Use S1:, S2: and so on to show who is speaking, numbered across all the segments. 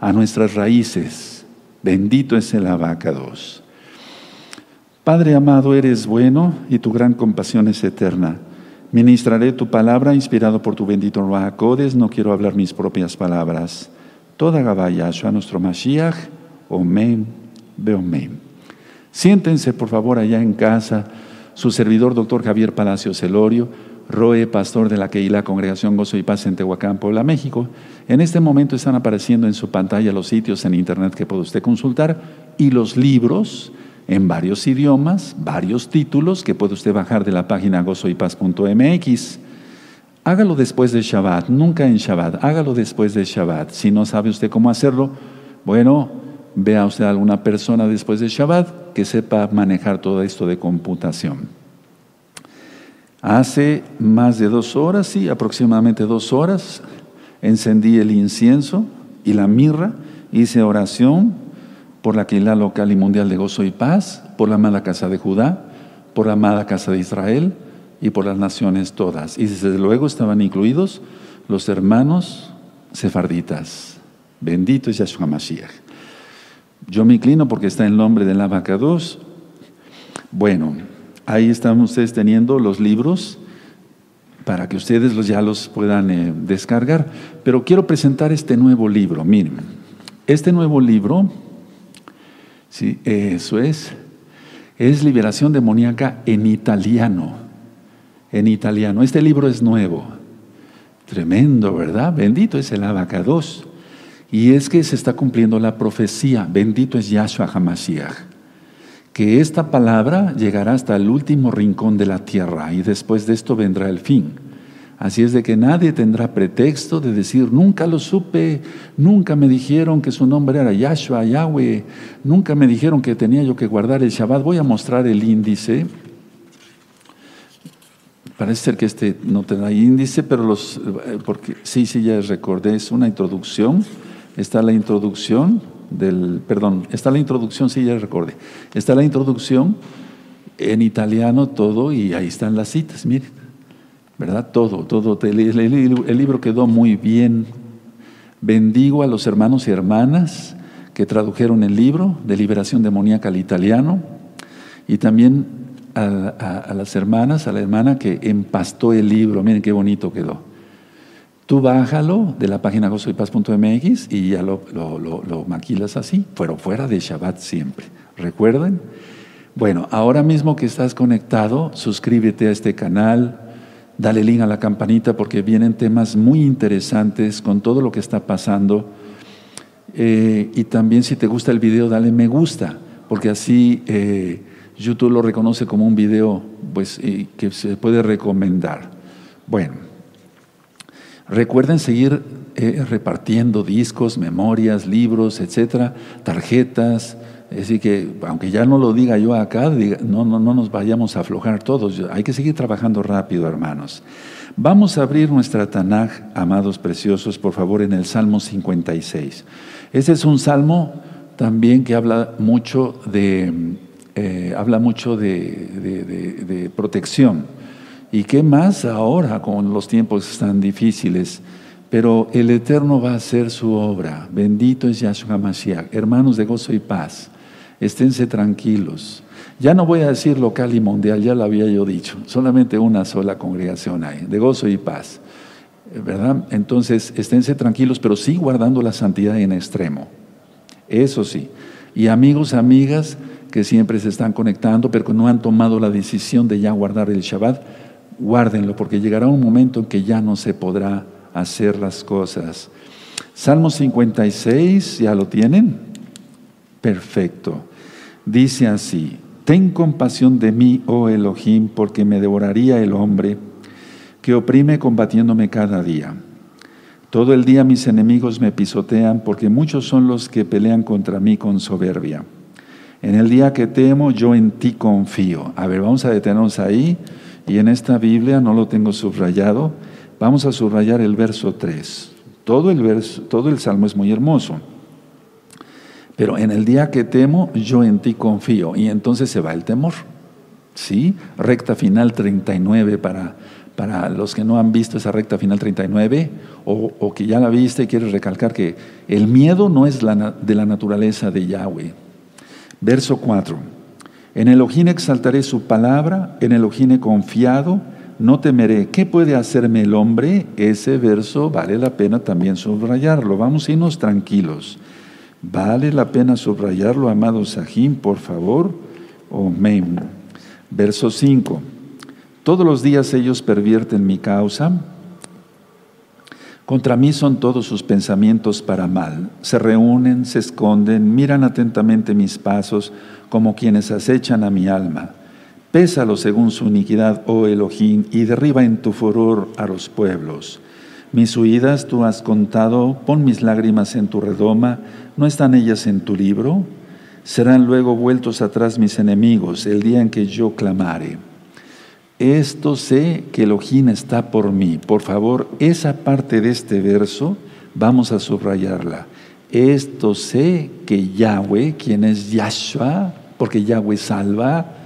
S1: a nuestras raíces. Bendito es el abacados. Padre amado, eres bueno y tu gran compasión es eterna. Ministraré tu palabra inspirado por tu bendito Ruajacodes. No quiero hablar mis propias palabras. Toda Gabaya, a nuestro Mashiach. Omen, Beomen. Siéntense, por favor, allá en casa. Su servidor, doctor Javier Palacios Celorio, Roe, pastor de la Keila Congregación Gozo y Paz en Tehuacán, Puebla, México. En este momento están apareciendo en su pantalla los sitios en internet que puede usted consultar y los libros en varios idiomas, varios títulos que puede usted bajar de la página gozoypaz.mx. Hágalo después de Shabbat, nunca en Shabbat, hágalo después de Shabbat. Si no sabe usted cómo hacerlo, bueno, vea usted a alguna persona después de Shabbat que sepa manejar todo esto de computación. Hace más de dos horas, sí, aproximadamente dos horas, encendí el incienso y la mirra, hice oración por la Keilah local y mundial de gozo y paz, por la amada casa de Judá, por la amada casa de Israel y por las naciones todas. Y desde luego estaban incluidos los hermanos sefarditas. Bendito es Yahshua Mashiach. Yo me inclino porque está el nombre del abacados. Bueno, ahí están ustedes teniendo los libros para que ustedes los, ya los puedan eh, descargar. Pero quiero presentar este nuevo libro. Miren, este nuevo libro Sí, eso es. Es liberación demoníaca en italiano. En italiano. Este libro es nuevo. Tremendo, ¿verdad? Bendito es el abacados. Y es que se está cumpliendo la profecía. Bendito es Yahshua Hamashiach. Que esta palabra llegará hasta el último rincón de la tierra y después de esto vendrá el fin. Así es de que nadie tendrá pretexto de decir, nunca lo supe, nunca me dijeron que su nombre era Yahshua, Yahweh, nunca me dijeron que tenía yo que guardar el Shabbat. Voy a mostrar el índice. Parece ser que este no tendrá índice, pero los, eh, porque sí, sí, ya recordé, es una introducción. Está la introducción del, perdón, está la introducción, sí, ya recordé. Está la introducción en italiano todo y ahí están las citas, miren. ¿verdad? Todo, todo. El, libro quedó muy bien. Bendigo a los hermanos y hermanas que tradujeron el libro de liberación demoníaca al italiano y también a, las hermanas, a la hermana que empastó el libro. Miren qué bonito quedó. Tú bájalo de la página gozoypaz.mx y ya lo, maquilas así, pero fuera de Shabbat siempre. ¿Recuerden? Bueno, ahora mismo que estás conectado, suscríbete a este canal, dale link a la campanita porque vienen temas muy interesantes con todo lo que está pasando. Eh, y también si te gusta el video, dale me gusta, porque así eh, YouTube lo reconoce como un video pues, que se puede recomendar. Bueno, recuerden seguir eh, repartiendo discos, memorias, libros, etcétera, tarjetas. Decir, que aunque ya no lo diga yo acá, no, no, no nos vayamos a aflojar todos. Hay que seguir trabajando rápido, hermanos. Vamos a abrir nuestra Tanaj, amados preciosos, por favor, en el Salmo 56. Ese es un salmo también que habla mucho de, eh, habla mucho de, de, protección. ¿Y qué más ahora con los tiempos tan difíciles? Pero el Eterno va a hacer su obra. Bendito es Yahshua Mashiach. Hermanos de gozo y paz esténse tranquilos. Ya no voy a decir local y mundial, ya lo había yo dicho, solamente una sola congregación hay, de gozo y paz. ¿Verdad? Entonces, esténse tranquilos, pero sí guardando la santidad en extremo. Eso sí. Y amigos, amigas que siempre se están conectando, pero que no han tomado la decisión de ya guardar el Shabbat, guárdenlo, porque llegará un momento en que ya no se podrá hacer las cosas. Salmo 56, ¿ya lo tienen? Perfecto. Dice así, ten compasión de mí, oh Elohim, porque me devoraría el hombre que oprime combatiéndome cada día. Todo el día mis enemigos me pisotean, porque muchos son los que pelean contra mí con soberbia. En el día que temo, yo en ti confío. A ver, vamos a detenernos ahí. Y en esta Biblia, no lo tengo subrayado, vamos a subrayar el verso 3. Todo el, verso, todo el salmo es muy hermoso. Pero en el día que temo, yo en ti confío. Y entonces se va el temor. ¿Sí? Recta final 39 para, para los que no han visto esa recta final 39 o, o que ya la viste y quieres recalcar que el miedo no es de la naturaleza de Yahweh. Verso 4. En Elohim exaltaré su palabra, en Elohim he confiado, no temeré. ¿Qué puede hacerme el hombre? Ese verso vale la pena también subrayarlo. Vamos a irnos tranquilos. Vale la pena subrayarlo, amado Sahim, por favor. Amén. Verso 5. Todos los días ellos pervierten mi causa. Contra mí son todos sus pensamientos para mal. Se reúnen, se esconden, miran atentamente mis pasos como quienes acechan a mi alma. Pésalo según su iniquidad, oh Elohim, y derriba en tu furor a los pueblos. Mis huidas tú has contado, pon mis lágrimas en tu redoma, ¿no están ellas en tu libro? Serán luego vueltos atrás mis enemigos el día en que yo clamare. Esto sé que Elohim está por mí. Por favor, esa parte de este verso vamos a subrayarla. Esto sé que Yahweh, quien es Yahshua, porque Yahweh salva,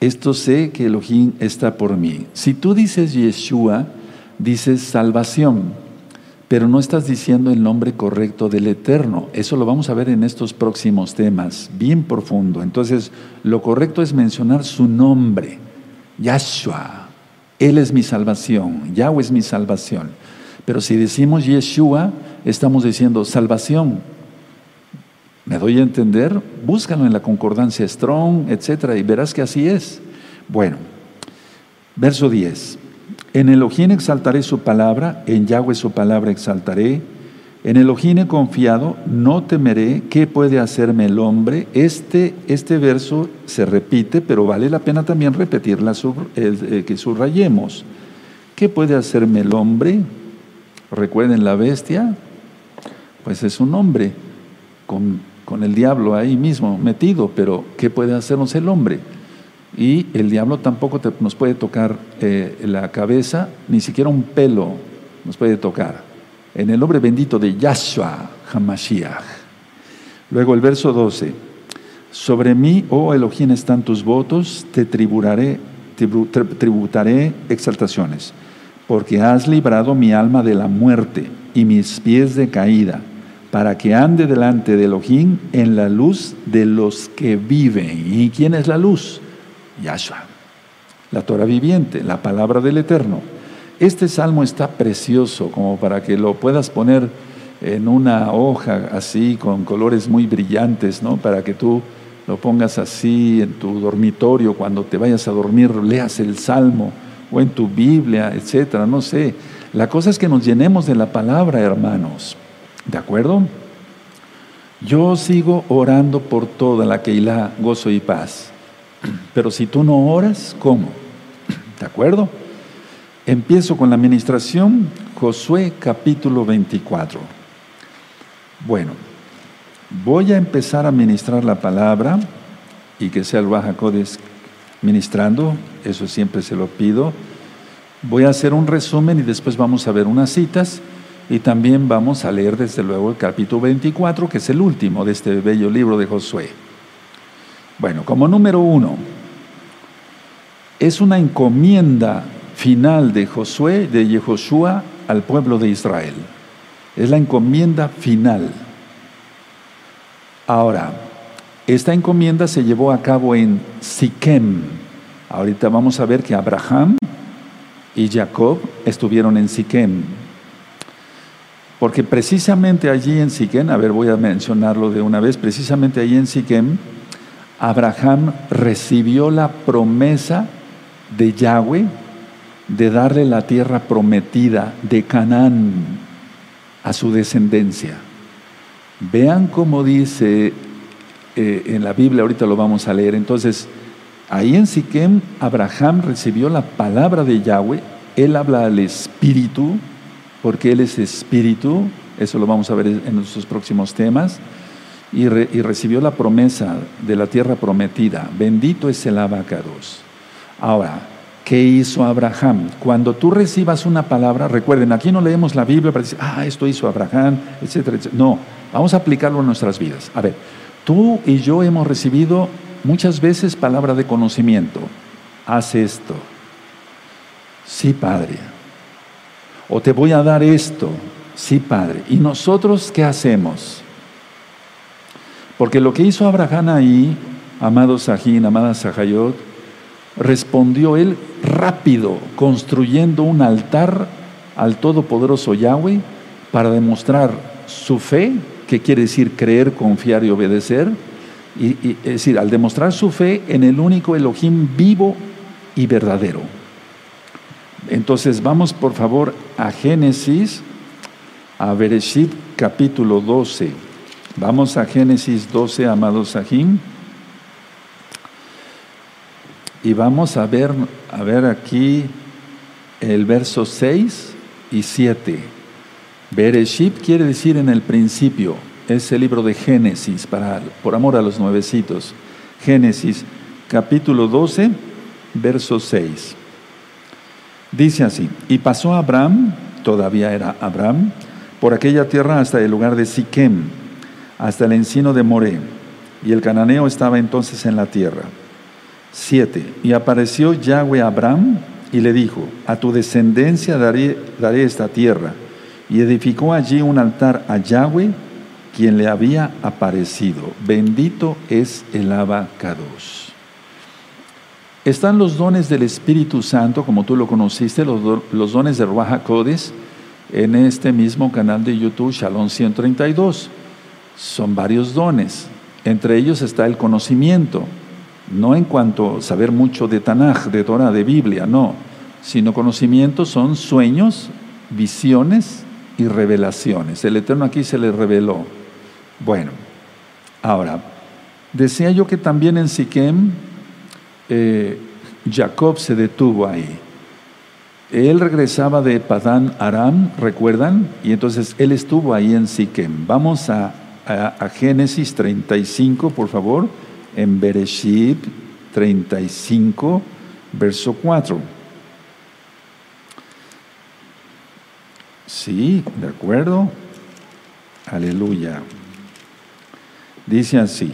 S1: esto sé que Elohim está por mí. Si tú dices Yeshua, dices salvación, pero no estás diciendo el nombre correcto del Eterno. Eso lo vamos a ver en estos próximos temas, bien profundo. Entonces, lo correcto es mencionar su nombre, Yahshua. Él es mi salvación, Yahweh es mi salvación. Pero si decimos Yeshua, estamos diciendo salvación. ¿Me doy a entender? Búscalo en la concordancia Strong, etcétera, y verás que así es. Bueno, verso 10. En Elohim exaltaré su palabra, en Yahweh su palabra exaltaré. En Elohim he confiado, no temeré. ¿Qué puede hacerme el hombre? Este, este verso se repite, pero vale la pena también repetirla, eh, que subrayemos. ¿Qué puede hacerme el hombre? Recuerden la bestia, pues es un hombre con con el diablo ahí mismo metido, pero ¿qué puede hacernos el hombre? Y el diablo tampoco nos puede tocar eh, la cabeza, ni siquiera un pelo nos puede tocar. En el nombre bendito de Yahshua Hamashiach. Luego el verso 12. Sobre mí, oh Elohim, están tus votos, te tributaré, tributaré exaltaciones, porque has librado mi alma de la muerte y mis pies de caída para que ande delante de Elohim en la luz de los que viven. ¿Y quién es la luz? Yahshua, la Torah viviente, la palabra del Eterno. Este salmo está precioso como para que lo puedas poner en una hoja así con colores muy brillantes, ¿no? Para que tú lo pongas así en tu dormitorio cuando te vayas a dormir, leas el salmo o en tu Biblia, etcétera, no sé. La cosa es que nos llenemos de la palabra, hermanos. ¿De acuerdo? Yo sigo orando por toda la Keilah, gozo y paz. Pero si tú no oras, ¿cómo? ¿De acuerdo? Empiezo con la administración, Josué capítulo 24. Bueno, voy a empezar a ministrar la palabra y que sea el Baja ministrando, eso siempre se lo pido. Voy a hacer un resumen y después vamos a ver unas citas y también vamos a leer desde luego el capítulo 24, que es el último de este bello libro de Josué. Bueno, como número uno, es una encomienda final de Josué, de Yehoshua al pueblo de Israel. Es la encomienda final. Ahora, esta encomienda se llevó a cabo en Siquem. Ahorita vamos a ver que Abraham y Jacob estuvieron en Siquem. Porque precisamente allí en Siquem, a ver, voy a mencionarlo de una vez, precisamente allí en Siquem, Abraham recibió la promesa de Yahweh de darle la tierra prometida de Canaán a su descendencia. Vean cómo dice eh, en la Biblia, ahorita lo vamos a leer. Entonces, ahí en Siquem, Abraham recibió la palabra de Yahweh, él habla al Espíritu, porque Él es espíritu, eso lo vamos a ver en nuestros próximos temas, y, recibió la promesa de la tierra prometida. Bendito es el abacados. Ahora, ¿qué hizo Abraham? Cuando tú recibas una palabra, recuerden, aquí no leemos la Biblia para decir, ah, esto hizo Abraham, etcétera, etcétera. No, vamos a aplicarlo en nuestras vidas. A ver, tú y yo hemos recibido muchas veces palabra de conocimiento. Haz esto, Sí, Padre. O te voy a dar esto. Sí, Padre. ¿Y nosotros qué hacemos? Porque lo que hizo Abraham ahí, amado Sajín, amada Sahayot, respondió él rápido, construyendo un altar al Todopoderoso Yahweh para demostrar su fe, que quiere decir creer, confiar y obedecer, y, es decir, al demostrar su fe en el único Elohim vivo y verdadero. Entonces vamos por favor a Génesis, a Bereshit capítulo 12. Vamos a Génesis 12, amados Sahim. Y vamos a ver, a ver aquí el verso 6 y 7. Bereshit quiere decir en el principio, es el libro de Génesis, para, por amor a los nuevecitos. Génesis capítulo 12, verso 6. Dice así, y pasó Abraham, todavía era Abraham, por aquella tierra hasta el lugar de Siquem, hasta el encino de Moré, y el cananeo estaba entonces en la tierra. 7. Y apareció Yahweh a Abraham y le dijo, a tu descendencia daré, daré esta tierra. Y edificó allí un altar a Yahweh, quien le había aparecido. Bendito es el abacados. Están los dones del Espíritu Santo, como tú lo conociste, los, dones de Ruach Codes, en este mismo canal de YouTube, Shalom 132. Son varios dones. Entre ellos está el conocimiento, no en cuanto a saber mucho de Tanaj, de Torah, de Biblia, no, sino conocimiento son sueños, visiones y revelaciones. El Eterno aquí se le reveló. Bueno, ahora, decía yo que también en Siquem, eh, Jacob se detuvo ahí. Él regresaba de Padán Aram, ¿recuerdan? Y entonces él estuvo ahí en Siquem. Vamos a, a Génesis 35, por favor en Bereshit 35, verso 4. Sí, de acuerdo. Aleluya. Dice así.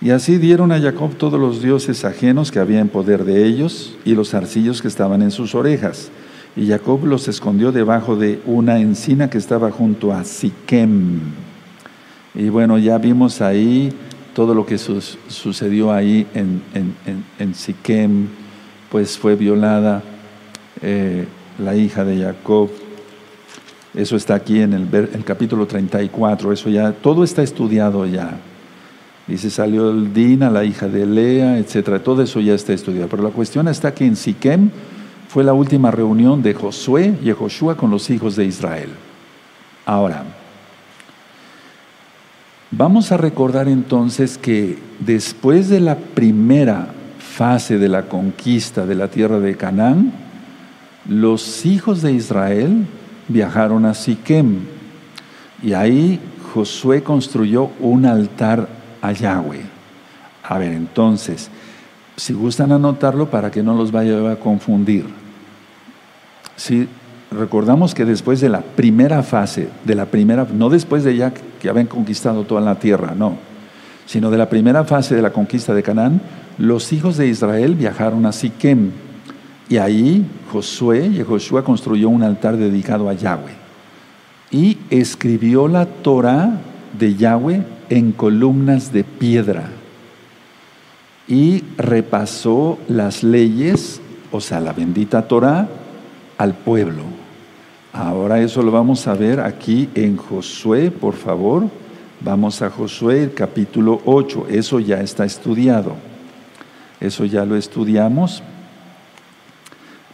S1: Y así dieron a Jacob todos los dioses ajenos que había en poder de ellos y los arcillos que estaban en sus orejas. Y Jacob los escondió debajo de una encina que estaba junto a Siquem. Y bueno, ya vimos ahí todo lo que sucedió ahí en, en, Siquem, pues fue violada eh, la hija de Jacob. Eso está aquí en el, el, capítulo 34, eso ya, todo está estudiado ya. Dice, salió el Dina, la hija de Lea, etcétera, todo eso ya está estudiado. Pero la cuestión está que en Siquem fue la última reunión de Josué y Joshua con los hijos de Israel. Ahora, Vamos a recordar entonces que después de la primera fase de la conquista de la tierra de Canaán, los hijos de Israel viajaron a Siquem y ahí Josué construyó un altar a Yahweh. A ver, entonces, si gustan anotarlo para que no los vaya a confundir. Si recordamos que después de la primera fase, de la primera, no después de ya que habían conquistado toda la tierra, no, sino de la primera fase de la conquista de Canaán, los hijos de Israel viajaron a Siquem. Y ahí Josué y Josué construyó un altar dedicado a Yahweh. Y escribió la Torah de Yahweh en columnas de piedra. Y repasó las leyes, o sea, la bendita Torah, al pueblo. Ahora eso lo vamos a ver aquí en Josué, por favor. Vamos a Josué, capítulo 8. Eso ya está estudiado. Eso ya lo estudiamos.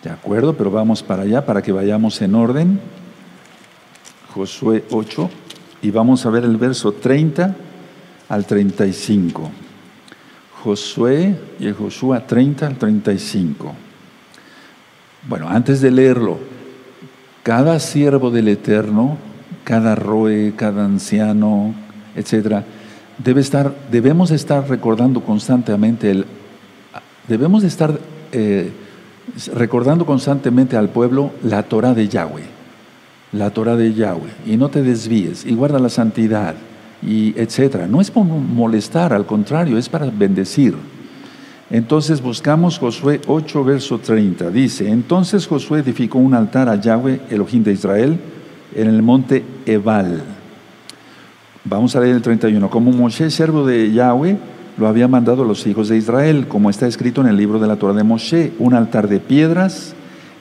S1: De acuerdo, pero vamos para allá para que vayamos en orden. Josué 8 y vamos a ver el verso 30 al 35. Josué y Josué 30 al 35. Bueno, antes de leerlo, cada siervo del Eterno, cada roe, cada anciano, etcétera, debe estar, debemos estar recordando constantemente el, debemos estar eh, recordando constantemente al pueblo la Torah de Yahweh, la Torah de Yahweh, y no te desvíes, y guarda la santidad, y etcétera. No es por molestar, al contrario, es para bendecir. Entonces buscamos Josué 8, verso 30. Dice, entonces Josué edificó un altar a Yahweh, Elohim de Israel, en el monte Ebal. Vamos a leer el 31. Como Moshe, servo de Yahweh, lo había mandado a los hijos de Israel, como está escrito en el libro de la Torah de Moshe, un altar de piedras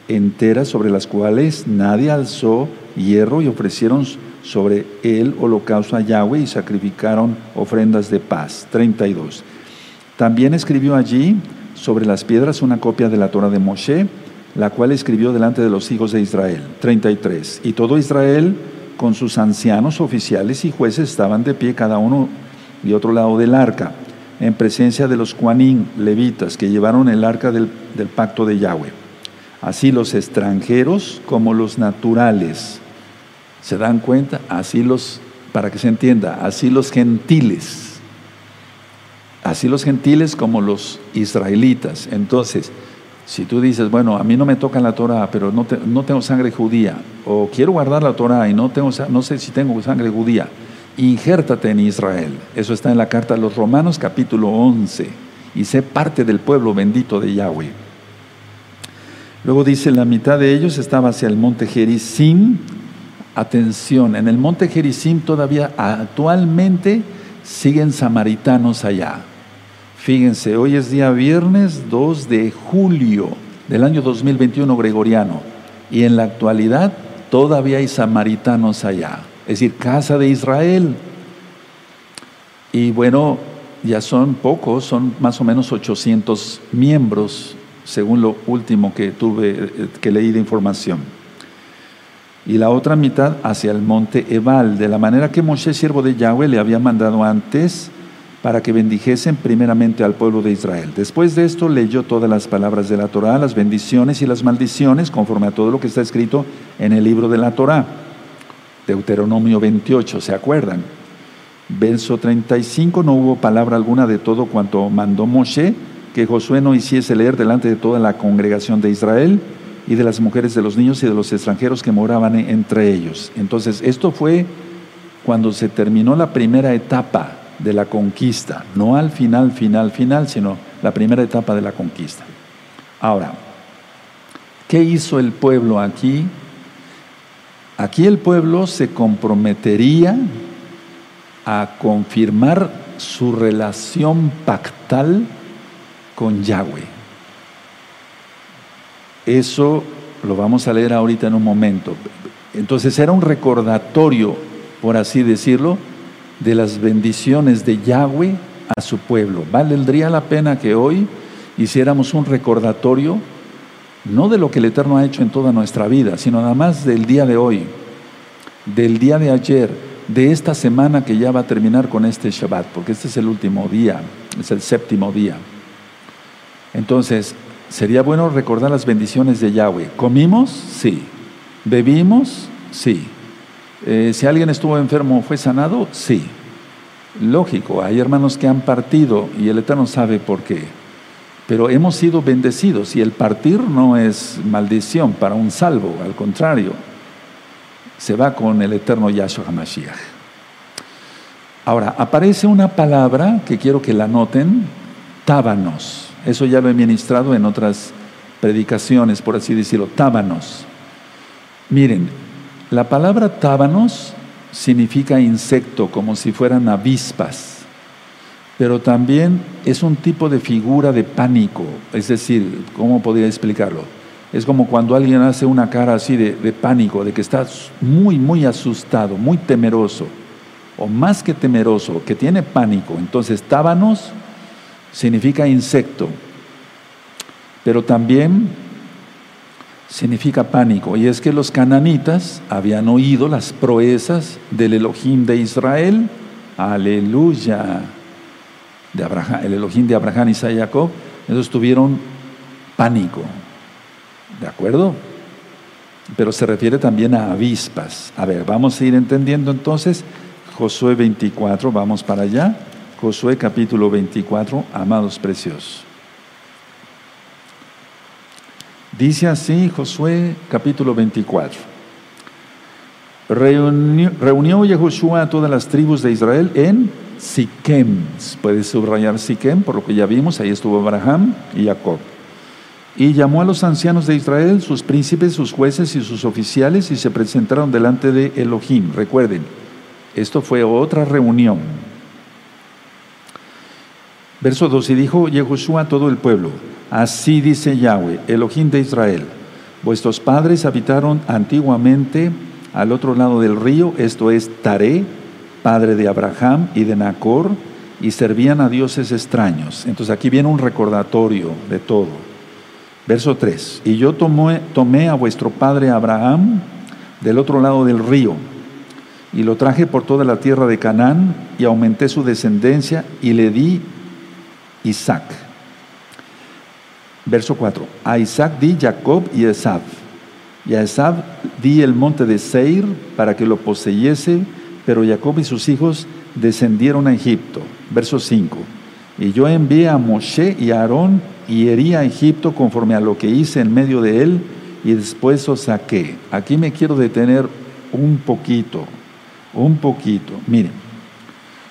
S1: enteras sobre las cuales nadie alzó hierro y ofrecieron sobre él holocausto a Yahweh y sacrificaron ofrendas de paz. 32. También escribió allí sobre las piedras una copia de la Torah de Moshe, la cual escribió delante de los hijos de Israel. 33. Y todo Israel con sus ancianos, oficiales y jueces estaban de pie cada uno de otro lado del arca en presencia de los cuanín levitas que llevaron el arca del, del pacto de Yahweh. Así los extranjeros como los naturales. ¿Se dan cuenta? Así los, para que se entienda, así los gentiles. Así los gentiles como los israelitas. Entonces, si tú dices, bueno, a mí no me toca la Torah, pero no, no tengo sangre judía, o quiero guardar la Torah y no, tengo, no sé si tengo sangre judía, injértate en Israel. Eso está en la carta a los Romanos capítulo 11. Y sé parte del pueblo bendito de Yahweh. Luego dice, la mitad de ellos estaba hacia el monte Gerizim. Atención, en el monte Gerizim todavía actualmente siguen samaritanos allá. Fíjense, hoy es día viernes 2 de julio del año 2021 gregoriano. Y en la actualidad todavía hay samaritanos allá es decir, casa de Israel. Y bueno, ya son pocos, son más o menos 800 miembros, según lo último que tuve, eh, que leí de información. Y la otra mitad hacia el monte Ebal, de la manera que Moshe, siervo de Yahweh, le había mandado antes para que bendijesen primeramente al pueblo de Israel. Después de esto leyó todas las palabras de la Torah, las bendiciones y las maldiciones, conforme a todo lo que está escrito en el libro de la Torah. Deuteronomio 28, ¿se acuerdan? Verso 35, no hubo palabra alguna de todo cuanto mandó Moshe, que Josué no hiciese leer delante de toda la congregación de Israel y de las mujeres, de los niños y de los extranjeros que moraban entre ellos. Entonces, esto fue cuando se terminó la primera etapa de la conquista, no al final, final, final, sino la primera etapa de la conquista. Ahora, ¿qué hizo el pueblo aquí? Aquí el pueblo se comprometería a confirmar su relación pactal con Yahweh. Eso lo vamos a leer ahorita en un momento. Entonces era un recordatorio, por así decirlo, de las bendiciones de Yahweh a su pueblo. Valdría la pena que hoy hiciéramos un recordatorio no de lo que el Eterno ha hecho en toda nuestra vida, sino nada más del día de hoy, del día de ayer, de esta semana que ya va a terminar con este Shabbat, porque este es el último día, es el séptimo día. Entonces, sería bueno recordar las bendiciones de Yahweh. ¿Comimos? Sí. ¿Bebimos? Sí. Eh, si alguien estuvo enfermo, ¿fue sanado? Sí. Lógico, hay hermanos que han partido y el Eterno sabe por qué pero hemos sido bendecidos y el partir no es maldición para un salvo, al contrario, se va con el eterno Yahshua HaMashiach. Ahora, aparece una palabra que quiero que la noten, tábanos. Eso ya lo he ministrado en otras predicaciones, por así decirlo, tábanos. Miren, la palabra tábanos significa insecto, como si fueran avispas pero también es un tipo de figura de pánico. Es decir, ¿cómo podría explicarlo? Es como cuando alguien hace una cara así de, pánico, de que está muy, muy asustado, muy temeroso, o más que temeroso, que tiene pánico. Entonces, tábanos significa insecto, pero también significa pánico. Y es que los cananitas habían oído las proezas del Elohim de Israel. Aleluya de Abraham, el Elohim de Abraham, y Jacob, ellos tuvieron pánico. ¿De acuerdo? Pero se refiere también a avispas. A ver, vamos a ir entendiendo entonces Josué 24, vamos para allá. Josué capítulo 24, amados preciosos. Dice así Josué capítulo 24. Reunió, reunió Yehoshua a todas las tribus de Israel en Siquem. Puedes subrayar Siquem, por lo que ya vimos, ahí estuvo Abraham y Jacob. Y llamó a los ancianos de Israel, sus príncipes, sus jueces y sus oficiales, y se presentaron delante de Elohim. Recuerden, esto fue otra reunión. Verso 2, y dijo Yehoshua a todo el pueblo, así dice Yahweh, Elohim de Israel, vuestros padres habitaron antiguamente al otro lado del río, esto es Taré, padre de Abraham y de Nacor, y servían a dioses extraños. Entonces aquí viene un recordatorio de todo. Verso 3. Y yo tomé, tomé a vuestro padre Abraham del otro lado del río y lo traje por toda la tierra de Canaán y aumenté su descendencia y le di Isaac. Verso 4. A Isaac di Jacob y Esab. Y a Esab di el monte de Seir para que lo poseyese, pero Jacob y sus hijos descendieron a Egipto. Verso 5. Y yo envié a Moshe y a Aarón y herí a Egipto conforme a lo que hice en medio de él y después os saqué. Aquí me quiero detener un poquito, un poquito. Miren,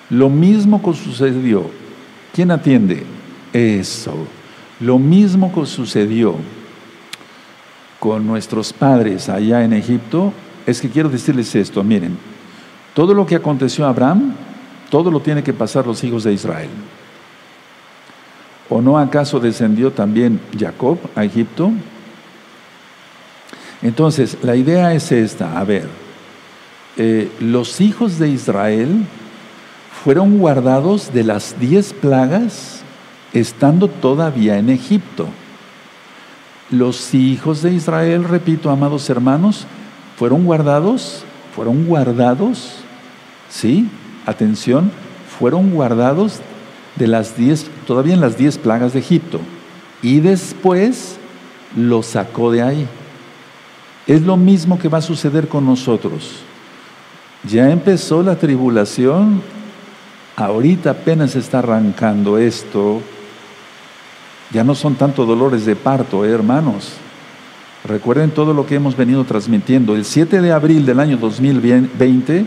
S1: lo mismo que sucedió. ¿Quién atiende? Eso. Lo mismo que sucedió con nuestros padres allá en Egipto, es que quiero decirles esto, miren, todo lo que aconteció a Abraham, todo lo tiene que pasar los hijos de Israel. ¿O no acaso descendió también Jacob a Egipto? Entonces, la idea es esta, a ver, eh, los hijos de Israel fueron guardados de las diez plagas estando todavía en Egipto. Los hijos de Israel, repito, amados hermanos, fueron guardados, fueron guardados, ¿sí? Atención, fueron guardados de las diez, todavía en las diez plagas de Egipto. Y después lo sacó de ahí. Es lo mismo que va a suceder con nosotros. Ya empezó la tribulación, ahorita apenas está arrancando esto. Ya no son tanto dolores de parto, ¿eh, hermanos. Recuerden todo lo que hemos venido transmitiendo. El 7 de abril del año 2020,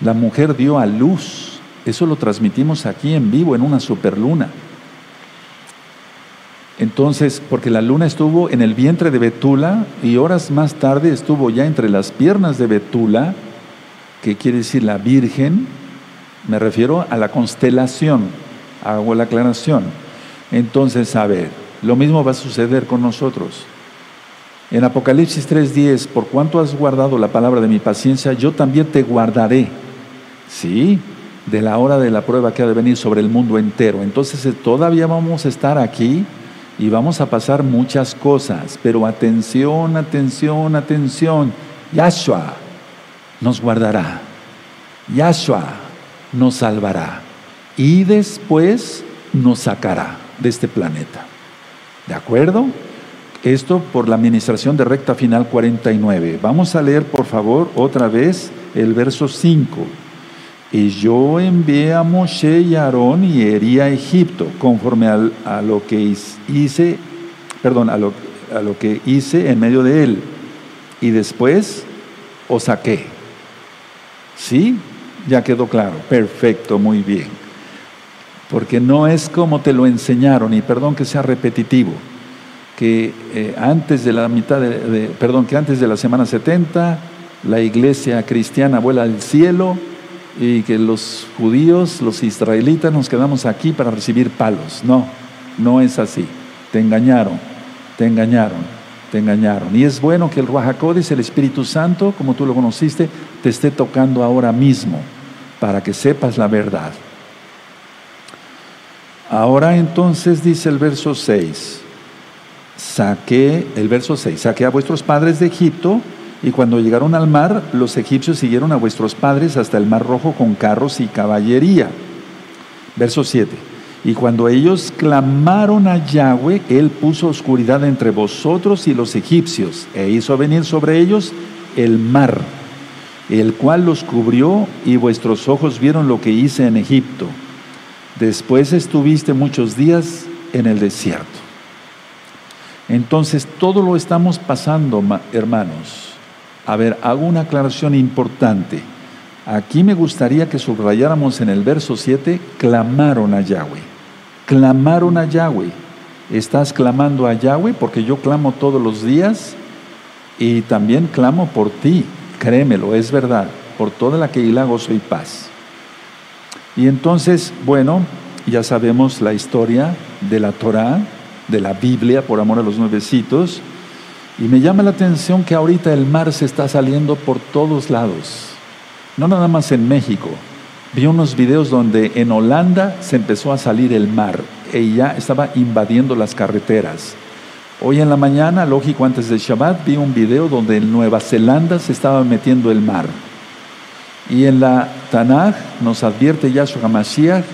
S1: la mujer dio a luz eso lo transmitimos aquí en vivo, en una superluna. Entonces, porque la luna estuvo en el vientre de Betula y horas más tarde estuvo ya entre las piernas de Betula, que quiere decir la Virgen, me refiero a la constelación, hago la aclaración. Entonces, a ver, lo mismo va a suceder con nosotros. En Apocalipsis 3:10, por cuanto has guardado la palabra de mi paciencia, yo también te guardaré. Sí, de la hora de la prueba que ha de venir sobre el mundo entero. Entonces eh, todavía vamos a estar aquí y vamos a pasar muchas cosas, pero atención, atención, atención. Yahshua nos guardará. Yahshua nos salvará y después nos sacará de este planeta. ¿De acuerdo? Esto por la administración de recta final 49. Vamos a leer por favor otra vez el verso 5. Y yo envié a Moshe y a Aarón y herí a Egipto, conforme a lo que hice, perdón, a lo, a lo que hice en medio de él. Y después os saqué. ¿Sí? Ya quedó claro. Perfecto, muy bien. Porque no es como te lo enseñaron, y perdón que sea repetitivo, que eh, antes de la mitad de, perdón, que antes de la semana 70, la iglesia cristiana vuela al cielo y que los judíos, los israelitas nos quedamos aquí para recibir palos. No, no es así. Te engañaron, te engañaron, te engañaron. Y es bueno que el Ruajacodes, el Espíritu Santo, como tú lo conociste, te esté tocando ahora mismo para que sepas la verdad. Ahora entonces dice el verso 6, saqué, el verso 6, saqué a vuestros padres de Egipto y cuando llegaron al mar, los egipcios siguieron a vuestros padres hasta el mar rojo con carros y caballería. Verso 7. Y cuando ellos clamaron a Yahweh, Él puso oscuridad entre vosotros y los egipcios, e hizo venir sobre ellos el mar, el cual los cubrió, y vuestros ojos vieron lo que hice en Egipto. Después estuviste muchos días en el desierto. Entonces todo lo estamos pasando, hermanos A ver, hago una aclaración importante. Aquí me gustaría que subrayáramos en el verso 7, clamaron a Yahweh. Clamaron a Yahweh. Estás clamando a Yahweh porque yo clamo todos los días y también clamo por ti. Créemelo, es verdad. Por toda la que hilago soy paz. Y entonces, bueno, ya sabemos la historia de la Torah, de la Biblia, por amor a los nuevecitos. Y me llama la atención que ahorita el mar se está saliendo por todos lados. No nada más en México. Vi unos videos donde en Holanda se empezó a salir el mar y ya estaba invadiendo las carreteras. Hoy en la mañana, lógico, antes de Shabbat, vi un video donde en Nueva Zelanda se estaba metiendo el mar. Y en la Tanaj nos advierte Yahshua HaMashiach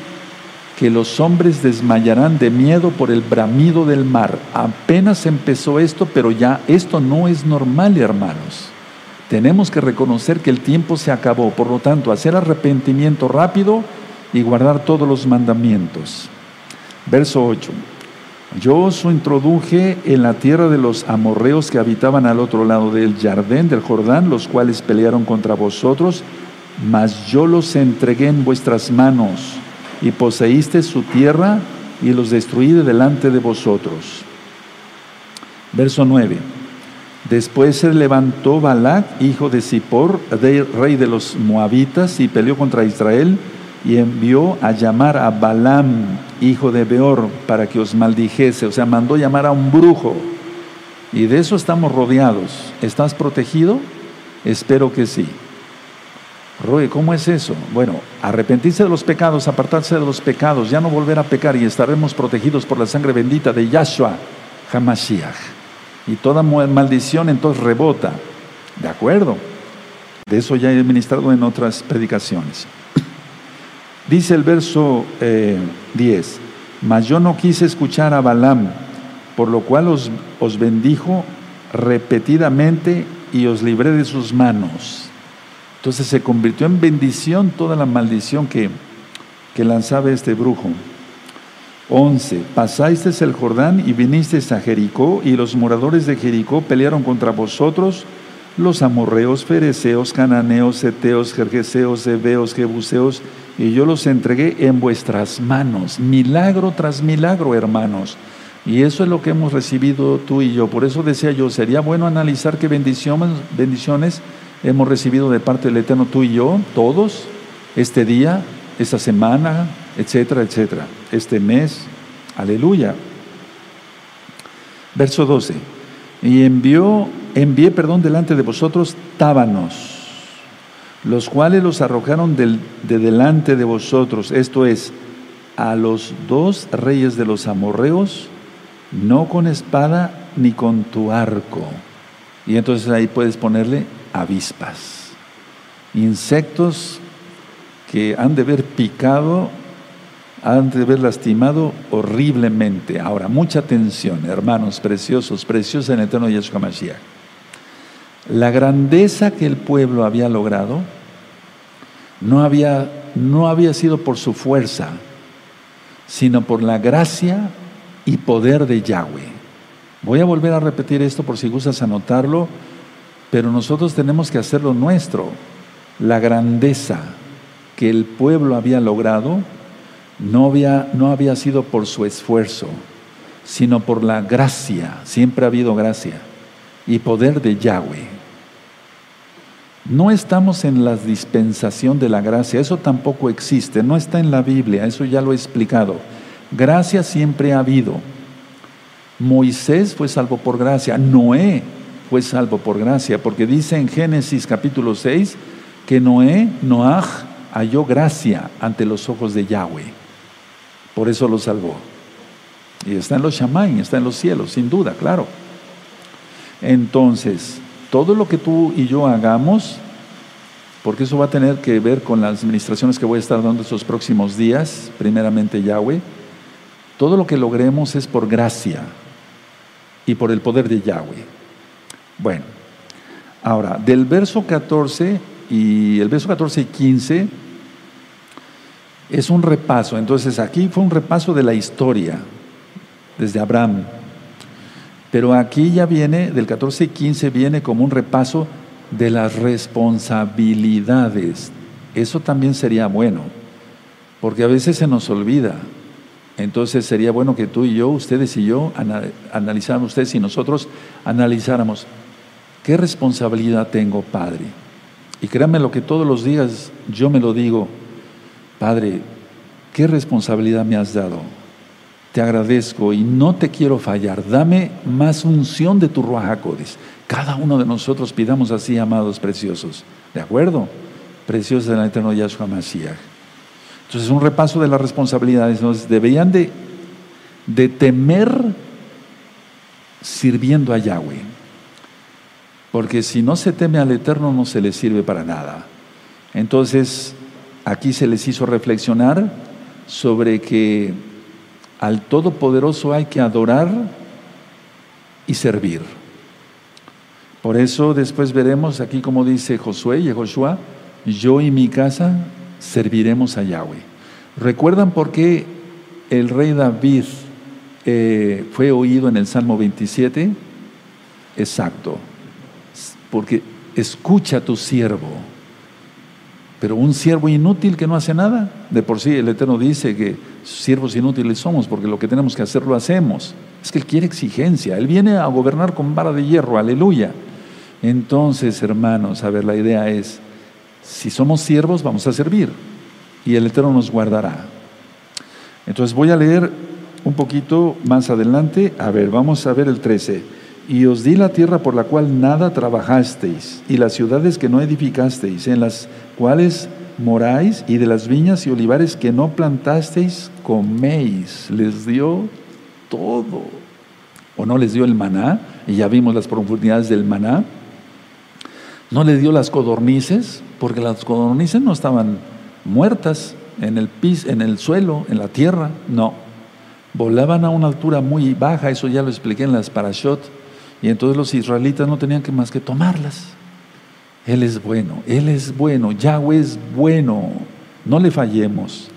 S1: que los hombres desmayarán de miedo por el bramido del mar. Apenas empezó esto, pero ya esto no es normal, hermanos. Tenemos que reconocer que el tiempo se acabó, por lo tanto, hacer arrepentimiento rápido y guardar todos los mandamientos. Verso 8. Yo os introduje en la tierra de los amorreos que habitaban al otro lado del jardín del Jordán, los cuales pelearon contra vosotros, mas yo los entregué en vuestras manos y poseíste su tierra y los destruí delante de vosotros. Verso 9. Después se levantó Balac, hijo de Zippor, rey de los moabitas, y peleó contra Israel, y envió a llamar a Balaam, hijo de Beor, para que os maldijese. O sea, mandó llamar a un brujo. Y de eso estamos rodeados. ¿Estás protegido? Espero que sí. Roy, ¿cómo es eso? Bueno, arrepentirse de los pecados, apartarse de los pecados, ya no volver a pecar y estaremos protegidos por la sangre bendita de Yahshua Hamashiach. Y toda maldición entonces rebota. ¿De acuerdo? De eso ya he ministrado en otras predicaciones. Dice el verso 10, eh, mas yo no quise escuchar a Balaam, por lo cual os bendijo repetidamente y os libré de sus manos. Entonces se convirtió en bendición toda la maldición que, que lanzaba este brujo. 11. Pasasteis el Jordán y vinisteis a Jericó, y los moradores de Jericó pelearon contra vosotros, los amorreos, fereceos, cananeos, eteos, jerjeseos, hebeos, jebuseos, y yo los entregué en vuestras manos. Milagro tras milagro, hermanos. Y eso es lo que hemos recibido tú y yo. Por eso decía yo, sería bueno analizar qué bendiciones, bendiciones hemos recibido de parte del Eterno tú y yo, todos, este día, esta semana, etcétera, etcétera, este mes. Aleluya. Verso 12. Y envió, envié, perdón, delante de vosotros tábanos, los cuales los arrojaron de delante de vosotros, esto es, a los dos reyes de los amorreos, no con espada ni con tu arco. Y entonces ahí puedes ponerle avispas, insectos que han de haber picado, han de haber lastimado horriblemente. Ahora, mucha atención, hermanos preciosos, preciosos en el eterno Yeshua Mashiach. La grandeza que el pueblo había logrado no había, no había sido por su fuerza, sino por la gracia y poder de Yahweh. Voy a volver a repetir esto por si gustas anotarlo pero nosotros tenemos que hacerlo nuestro. La grandeza que el pueblo había logrado no había, no había sido por su esfuerzo, sino por la gracia, siempre ha habido gracia, y poder de Yahweh. No estamos en la dispensación de la gracia, eso tampoco existe, no está en la Biblia, eso ya lo he explicado. Gracia siempre ha habido. Moisés fue salvo por gracia, Noé fue salvo por gracia, porque dice en Génesis capítulo 6 que Noé, Noaj, halló gracia ante los ojos de Yahweh. Por eso lo salvó. Y está en los Shamaim, está en los cielos, sin duda, claro. Entonces, todo lo que tú y yo hagamos, porque eso va a tener que ver con las administraciones que voy a estar dando estos próximos días, primeramente Yahweh, todo lo que logremos es por gracia y por el poder de Yahweh. Bueno, ahora, del verso 14 y el verso 14 y 15 es un repaso. Entonces, aquí fue un repaso de la historia, desde Abraham. Pero aquí ya viene, del 14 y 15 viene como un repaso de las responsabilidades. Eso también sería bueno, porque a veces se nos olvida. Entonces sería bueno que tú y yo, ustedes y yo, analizáramos, ustedes y nosotros analizáramos, ¿qué responsabilidad tengo, Padre? Y créanme lo que todos los días yo me lo digo, Padre, ¿qué responsabilidad me has dado? Te agradezco y no te quiero fallar. Dame más unción de tu Ruajacodes. Cada uno de nosotros pidamos así, amados preciosos. ¿De acuerdo? Preciosos del eterno Yahshua Mashiach. Entonces, un repaso de las responsabilidades. Entonces, deberían de, de temer sirviendo a Yahweh. Porque si no se teme al Eterno, no se le sirve para nada. Entonces, aquí se les hizo reflexionar sobre que al Todopoderoso hay que adorar y servir. Por eso después veremos aquí como dice Josué y Joshua, yo y mi casa serviremos a Yahweh. ¿Recuerdan por qué el rey David eh, fue oído en el Salmo 27? Exacto, porque escucha a tu siervo. Pero un siervo inútil que no hace nada, de por sí el Eterno dice que siervos inútiles somos porque lo que tenemos que hacer lo hacemos. Es que Él quiere exigencia, Él viene a gobernar con vara de hierro, aleluya. Entonces, hermanos, a ver, la idea es, si somos siervos, vamos a servir y el Eterno nos guardará. Entonces voy a leer un poquito más adelante. A ver, vamos a ver el 13. Y os di la tierra por la cual nada trabajasteis, y las ciudades que no edificasteis, en las cuales moráis, y de las viñas y olivares que no plantasteis, coméis. Les dio todo. ¿O no les dio el maná? Y ya vimos las profundidades del maná. No le dio las codornices, porque las codornices no estaban muertas en el piso, en el suelo, en la tierra, no. Volaban a una altura muy baja, eso ya lo expliqué en las parashot, y entonces los israelitas no tenían que más que tomarlas. Él es bueno, Él es bueno, Yahweh es bueno, no le fallemos.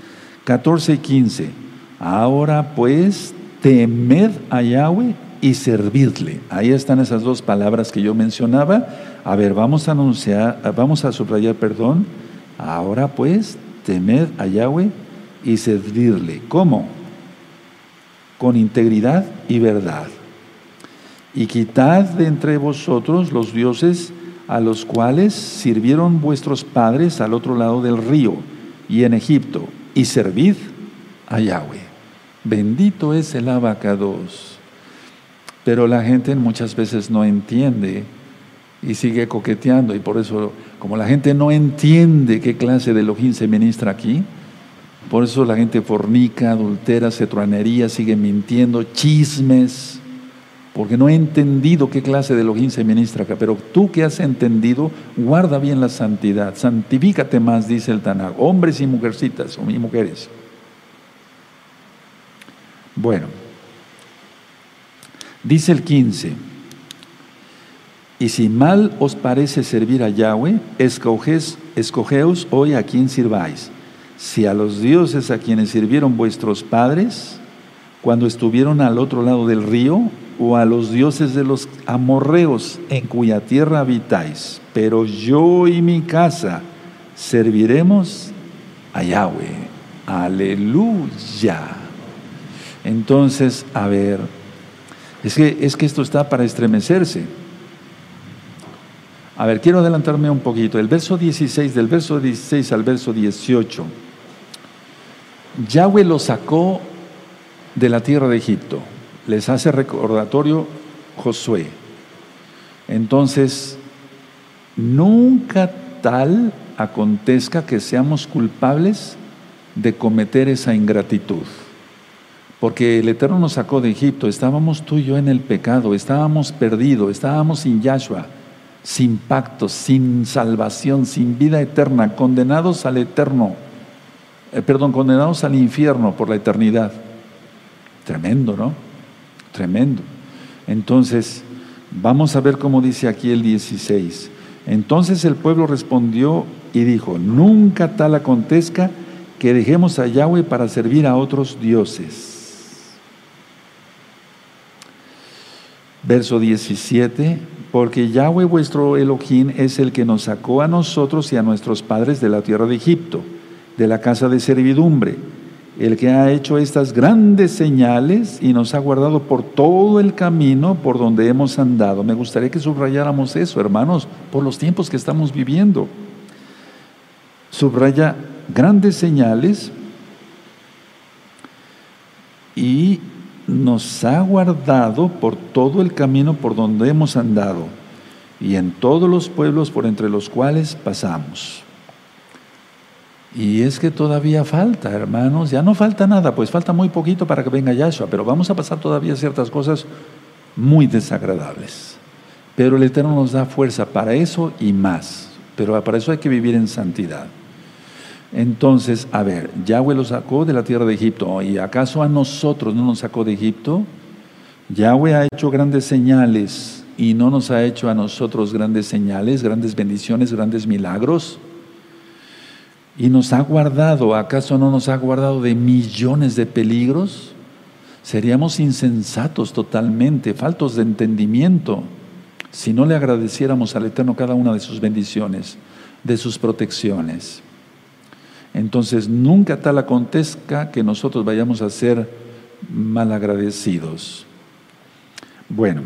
S1: 14 y 15. Ahora pues temed a Yahweh y servidle. Ahí están esas dos palabras que yo mencionaba. A ver, vamos a anunciar, vamos a subrayar, perdón. Ahora pues, temed a Yahweh y servirle. ¿Cómo? Con integridad y verdad. Y quitad de entre vosotros los dioses a los cuales sirvieron vuestros padres al otro lado del río y en Egipto, y servid a Yahweh. Bendito es el abacados. Pero la gente muchas veces no entiende y sigue coqueteando y por eso, como la gente no entiende qué clase de Elohim se ministra aquí, por eso la gente fornica, adultera, se truanería, sigue mintiendo, chismes, porque no ha entendido qué clase de Elohim se ministra acá. Pero tú que has entendido, guarda bien la santidad, santifícate más, dice el Tanakh, hombres y mujercitas, o mujeres. Bueno, dice el 15. Y si mal os parece servir a Yahweh, escoges, escogeos hoy a quien sirváis. Si a los dioses a quienes sirvieron vuestros padres, cuando estuvieron al otro lado del río, o a los dioses de los amorreos en cuya tierra habitáis. Pero yo y mi casa serviremos a Yahweh. Aleluya. Entonces, a ver, es que, es que esto está para estremecerse. A ver, quiero adelantarme un poquito. El verso 16, del verso 16 al verso 18. Yahweh lo sacó de la tierra de Egipto. Les hace recordatorio Josué. Entonces, nunca tal acontezca que seamos culpables de cometer esa ingratitud. Porque el Eterno nos sacó de Egipto, estábamos tú y yo en el pecado, estábamos perdidos, estábamos sin Yahshua sin pacto, sin salvación, sin vida eterna, condenados al eterno, eh, perdón, condenados al infierno por la eternidad. Tremendo, ¿no? Tremendo. Entonces, vamos a ver cómo dice aquí el 16. Entonces el pueblo respondió y dijo, nunca tal acontezca que dejemos a Yahweh para servir a otros dioses. Verso 17 porque Yahweh vuestro Elohim es el que nos sacó a nosotros y a nuestros padres de la tierra de Egipto, de la casa de servidumbre, el que ha hecho estas grandes señales y nos ha guardado por todo el camino por donde hemos andado. Me gustaría que subrayáramos eso, hermanos, por los tiempos que estamos viviendo. Subraya grandes señales y nos ha guardado por todo el camino por donde hemos andado y en todos los pueblos por entre los cuales pasamos. Y es que todavía falta, hermanos, ya no falta nada, pues falta muy poquito para que venga Yahshua, pero vamos a pasar todavía ciertas cosas muy desagradables. Pero el Eterno nos da fuerza para eso y más, pero para eso hay que vivir en santidad. Entonces, a ver, Yahweh lo sacó de la tierra de Egipto. ¿Y acaso a nosotros no nos sacó de Egipto? Yahweh ha hecho grandes señales y no nos ha hecho a nosotros grandes señales, grandes bendiciones, grandes milagros. Y nos ha guardado, ¿acaso no nos ha guardado de millones de peligros? Seríamos insensatos totalmente, faltos de entendimiento, si no le agradeciéramos al Eterno cada una de sus bendiciones, de sus protecciones. Entonces, nunca tal acontezca que nosotros vayamos a ser malagradecidos. Bueno,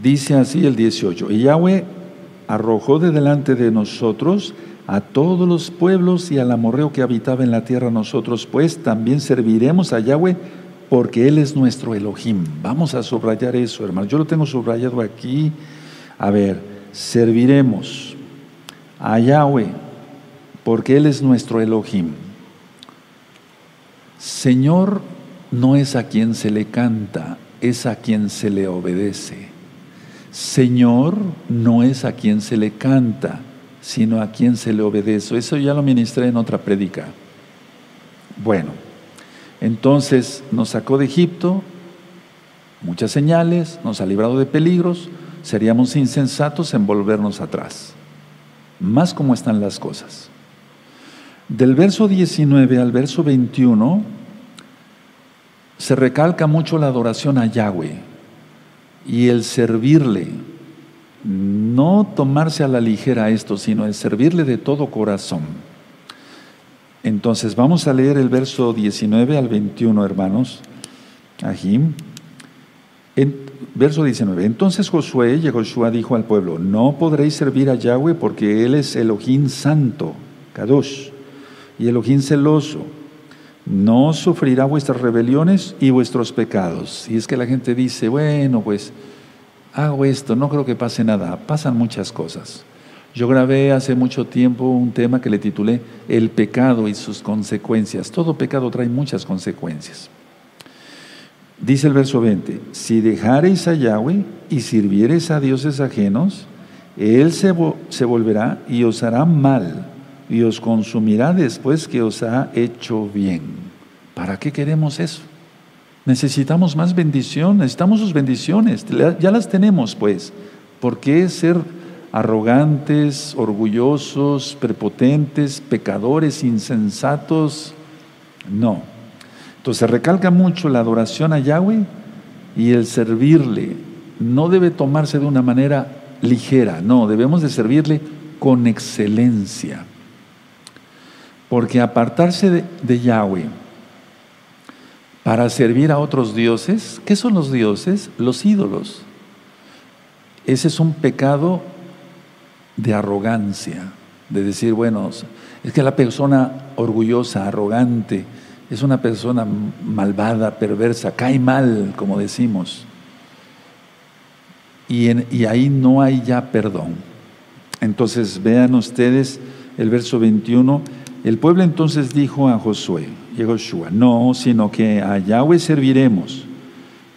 S1: dice así el 18, y Yahweh arrojó de delante de nosotros a todos los pueblos y al amorreo que habitaba en la tierra nosotros, pues también serviremos a Yahweh porque Él es nuestro Elohim. Vamos a subrayar eso, hermano. Yo lo tengo subrayado aquí. A ver, serviremos a Yahweh porque Él es nuestro Elohim. Señor no es a quien se le canta, es a quien se le obedece. Señor no es a quien se le canta, sino a quien se le obedece. Eso ya lo ministré en otra prédica. Bueno, entonces nos sacó de Egipto, muchas señales, nos ha librado de peligros, seríamos insensatos en volvernos atrás. Más como están las cosas. Del verso 19 al verso 21 se recalca mucho la adoración a Yahweh y el servirle. No tomarse a la ligera esto, sino el servirle de todo corazón. Entonces vamos a leer el verso 19 al 21, hermanos. Aquí. Verso 19. Entonces Josué y Josué dijo al pueblo, no podréis servir a Yahweh porque Él es Elohim santo, Kadosh y Elohim celoso, no sufrirá vuestras rebeliones y vuestros pecados. Y es que la gente dice, bueno, pues hago esto, no creo que pase nada. Pasan muchas cosas. Yo grabé hace mucho tiempo un tema que le titulé El pecado y sus consecuencias. Todo pecado trae muchas consecuencias. Dice el verso 20, si dejareis a Yahweh y sirviereis a dioses ajenos, Él se, se volverá y os hará mal y os consumirá después que os ha hecho bien. ¿Para qué queremos eso? Necesitamos más bendición, necesitamos sus bendiciones, ya las tenemos pues. ¿Por qué ser arrogantes, orgullosos, prepotentes, pecadores, insensatos? No. Entonces recalca mucho la adoración a Yahweh y el servirle. No debe tomarse de una manera ligera, no, debemos de servirle con excelencia. Porque apartarse de, Yahweh para servir a otros dioses, ¿qué son los dioses? Los ídolos. Ese es un pecado de arrogancia, de decir, bueno, es que la persona orgullosa, arrogante, es una persona malvada, perversa, cae mal, como decimos. Y, ahí no hay ya perdón. Entonces vean ustedes el verso 21 el pueblo entonces dijo a Josué y a Joshua, no, sino que a Yahweh serviremos.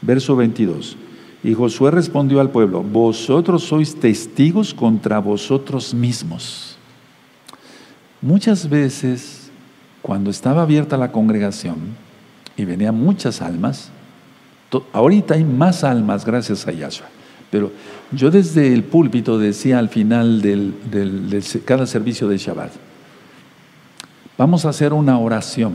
S1: Verso 22. Y Josué respondió al pueblo, vosotros sois testigos contra vosotros mismos. Muchas veces, cuando estaba abierta la congregación y venían muchas almas, ahorita hay más almas gracias a Yahshua, pero yo desde el púlpito decía al final de cada servicio de Shabbat, Vamos a hacer una oración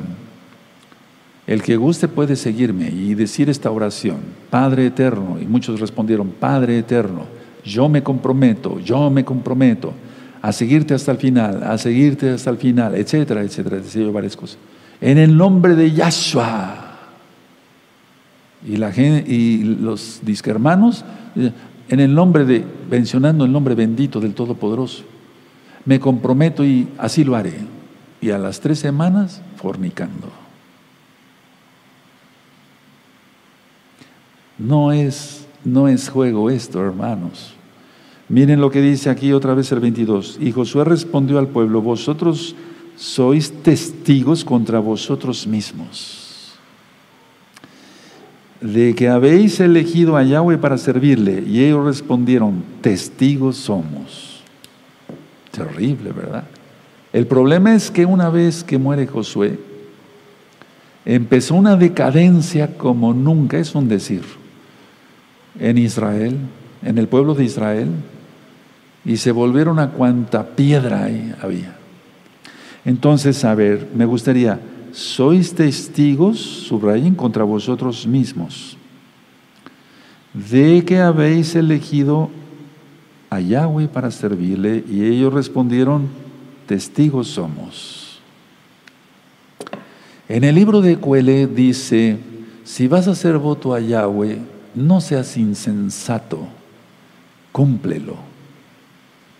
S1: El que guste puede seguirme y decir esta oración, Padre eterno, y muchos respondieron, Padre eterno, yo me comprometo, yo me comprometo a seguirte hasta el final, a seguirte hasta el final, etcétera, etcétera, decía yo varias cosas. En el nombre de Yahshua. Y, la gente, y los disquermanos, en el nombre de, mencionando el nombre bendito del Todopoderoso, me comprometo y así lo haré. Y a las tres semanas, fornicando. No es, no es juego esto, hermanos. Miren lo que dice aquí otra vez el 22. Y Josué respondió al pueblo, vosotros sois testigos contra vosotros mismos de que habéis elegido a Yahweh para servirle. Y ellos respondieron, testigos somos. Terrible, ¿verdad? El problema es que una vez que muere Josué, empezó una decadencia como nunca, es un decir en Israel, en el pueblo de Israel, y se volvieron a cuanta piedra había. Entonces, a ver, me gustaría, sois testigos, subrayen, contra vosotros mismos, de que habéis elegido a Yahweh para servirle, y ellos respondieron, testigos somos. En el libro de Cuele dice, si vas a hacer voto a Yahweh, no seas insensato, cúmplelo.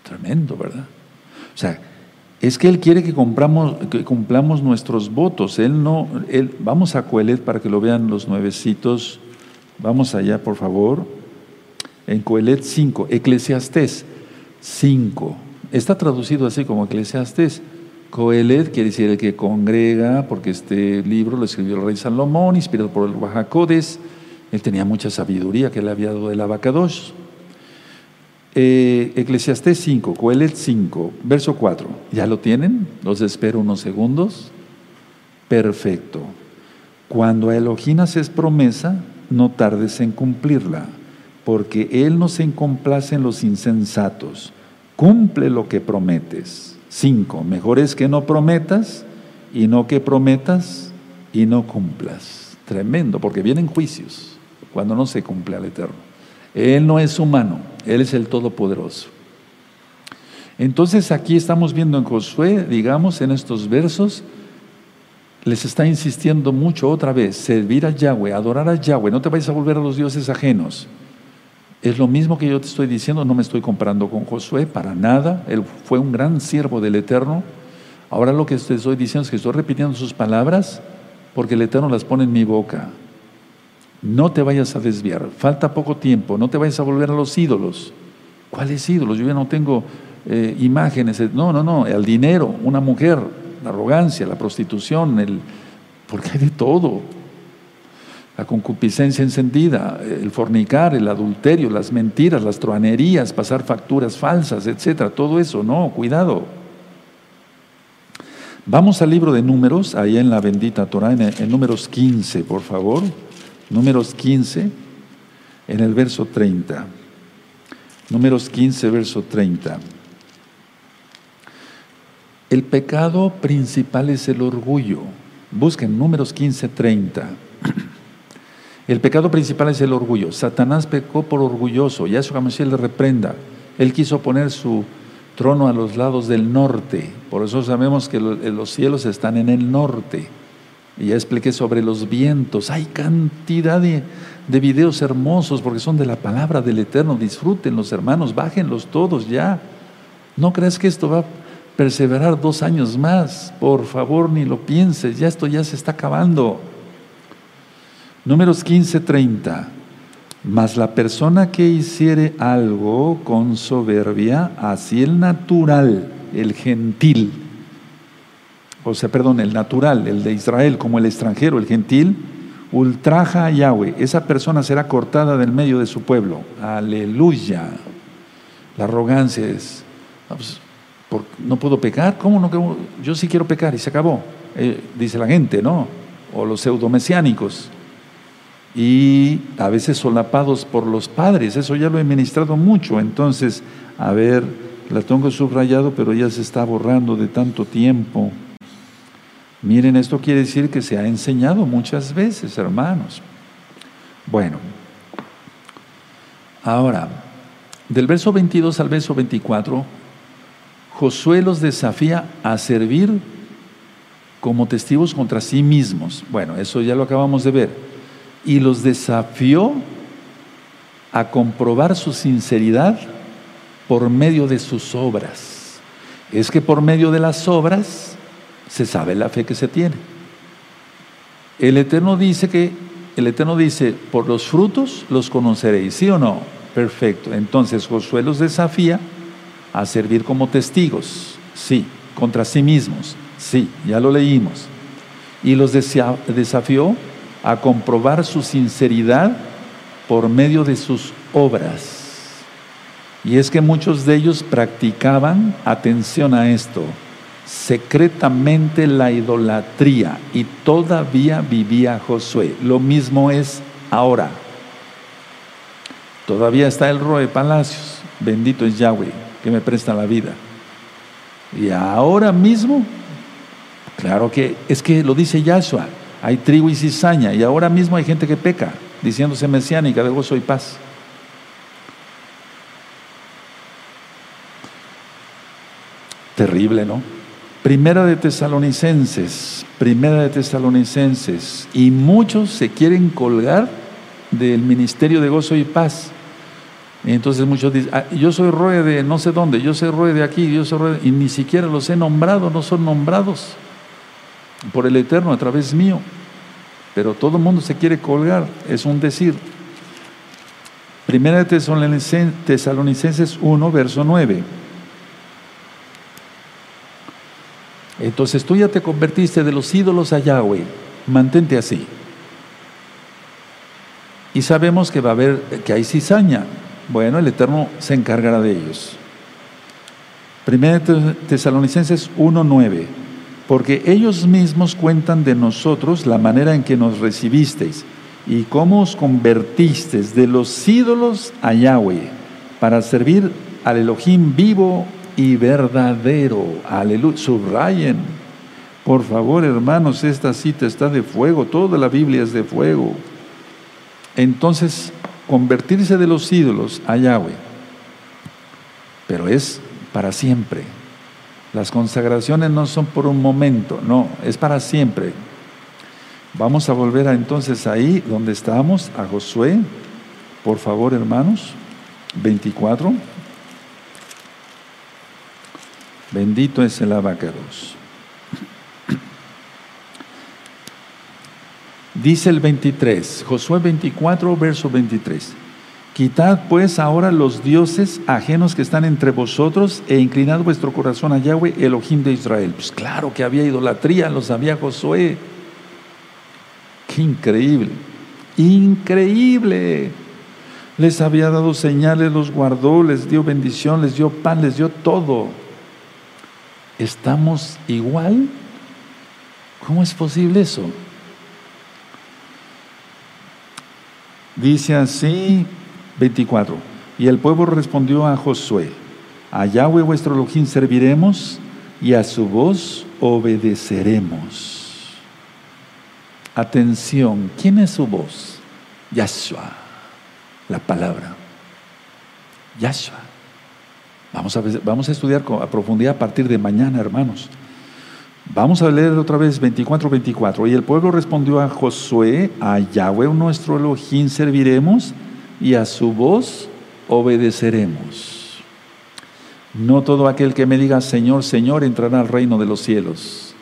S1: Tremendo, ¿verdad? O sea, es que Él quiere que, compramos, que cumplamos nuestros votos. Él no, él, vamos a Coelet para que lo vean los nuevecitos. Vamos allá, por favor. En Coelet 5, Eclesiastés 5. Está traducido así como Eclesiastés. Coelet quiere decir el que congrega, porque este libro lo escribió el rey Salomón, inspirado por el Bajacodes. Él tenía mucha sabiduría que le había dado el abacados. Eh, Eclesiastés 5, Coelet 5, verso 4. ¿Ya lo tienen? Los espero unos segundos. Perfecto. Cuando a Elohim haces promesa, no tardes en cumplirla, porque Él no se complace en los insensatos. Cumple lo que prometes. 5. Mejor es que no prometas y no que prometas y no cumplas. Tremendo, porque vienen juicios cuando no se cumple al Eterno. Él no es humano, Él es el Todopoderoso. Entonces aquí estamos viendo en Josué, digamos, en estos versos, les está insistiendo mucho otra vez, servir a Yahweh, adorar a Yahweh, no te vayas a volver a los dioses ajenos. Es lo mismo que yo te estoy diciendo, no me estoy comparando con Josué, para nada, él fue un gran siervo del Eterno. Ahora lo que te estoy diciendo es que estoy repitiendo sus palabras porque el Eterno las pone en mi boca. No te vayas a desviar, falta poco tiempo, no te vayas a volver a los ídolos. ¿Cuáles ídolos? Yo ya no tengo eh, imágenes. No, no, no, el dinero, una mujer, la arrogancia, la prostitución, el, porque hay de todo. La concupiscencia encendida, el fornicar, el adulterio, las mentiras, las truanerías, pasar facturas falsas, etcétera, todo eso, no, cuidado. Vamos al libro de números, ahí en la bendita Torah, en, en números 15, por favor números 15, en el verso 30. Números 15, verso 30. El pecado principal es el orgullo. Busquen números 15, 30. El pecado principal es el orgullo. Satanás pecó por orgulloso. Yahshua Mashiach le reprenda. Él quiso poner su trono a los lados del norte. Por eso sabemos que los cielos están en el norte. Y ya expliqué sobre los vientos. Hay cantidad de, de videos hermosos porque son de la palabra del Eterno. Disfruten los hermanos, bájenlos todos ya. No creas que esto va a perseverar dos años más. Por favor, ni lo pienses. Ya esto ya se está acabando. Números 15, 30. Mas la persona que hiciere algo con soberbia, así el natural, el gentil, o sea, perdón, el natural, el de Israel, como el extranjero, el gentil, ultraja a Yahweh. Esa persona será cortada del medio de su pueblo. Aleluya. La arrogancia es, no, pues, no puedo pecar, ¿cómo no? Yo sí quiero pecar y se acabó. Eh, dice la gente, ¿no? O los pseudomesiánicos. Y a veces solapados por los padres, eso ya lo he ministrado mucho. Entonces, a ver, la tengo subrayado, pero ya se está borrando de tanto tiempo. Miren, esto quiere decir que se ha enseñado muchas veces, hermanos. Bueno, ahora, del verso 22 al verso 24, Josué los desafía a servir como testigos contra sí mismos. Bueno, eso ya lo acabamos de ver. Y los desafió a comprobar su sinceridad por medio de sus obras. Es que por medio de las obras se sabe la fe que se tiene. El Eterno dice que, el Eterno dice, por los frutos los conoceréis, ¿sí o no? Perfecto. Entonces Josué los desafía a servir como testigos, sí, contra sí mismos, sí, ya lo leímos. Y los desafió a comprobar su sinceridad por medio de sus obras. Y es que muchos de ellos practicaban, atención a esto, secretamente la idolatría y todavía vivía Josué. Lo mismo es ahora. Todavía está el Roe Palacios, bendito es Yahweh, que me presta la vida. Y ahora mismo, claro que es que lo dice Yahshua, hay trigo y cizaña, y ahora mismo hay gente que peca, diciéndose mesiánica de gozo y paz. Terrible, ¿no? Primera de Tesalonicenses, primera de Tesalonicenses, y muchos se quieren colgar del ministerio de gozo y paz. entonces muchos dicen, ah, yo soy roe de no sé dónde, yo soy roe de aquí, yo soy roe, y ni siquiera los he nombrado, no son nombrados por el Eterno a través mío. Pero todo el mundo se quiere colgar, es un decir. Primera de Tesalonicenses 1, verso 9. Entonces tú ya te convertiste de los ídolos a Yahweh, mantente así. Y sabemos que va a haber, que hay cizaña. Bueno, el Eterno se encargará de ellos. Primera Tesalonicenses 1.9. Porque ellos mismos cuentan de nosotros la manera en que nos recibisteis y cómo os convertisteis de los ídolos a Yahweh para servir al Elohim vivo y verdadero. Aleluya. Subrayen. Por favor, hermanos, esta cita está de fuego. Toda la Biblia es de fuego. Entonces, convertirse de los ídolos a Yahweh. Pero es para siempre. Las consagraciones no son por un momento, no, es para siempre. Vamos a volver a, entonces ahí donde estábamos, a Josué. Por favor, hermanos. 24. Bendito es el abacados. Dice el 23, Josué 24, verso 23. Quitad pues ahora los dioses ajenos que están entre vosotros e inclinad vuestro corazón a Yahweh, Elohim de Israel. Pues claro que había idolatría, lo sabía Josué. Qué increíble, increíble. Les había dado señales, los guardó, les dio bendición, les dio pan, les dio todo. ¿Estamos igual? ¿Cómo es posible eso? Dice así 24. Y el pueblo respondió a Josué, a Yahweh vuestro Elohim serviremos y a su voz obedeceremos. Atención, ¿quién es su voz? Yahshua, la palabra. Yahshua. Vamos a, vamos a estudiar a profundidad a partir de mañana, hermanos. Vamos a leer otra vez 24, 24. Y el pueblo respondió a Josué, a Yahweh nuestro Elohim serviremos y a su voz obedeceremos. No todo aquel que me diga Señor, Señor entrará al reino de los cielos,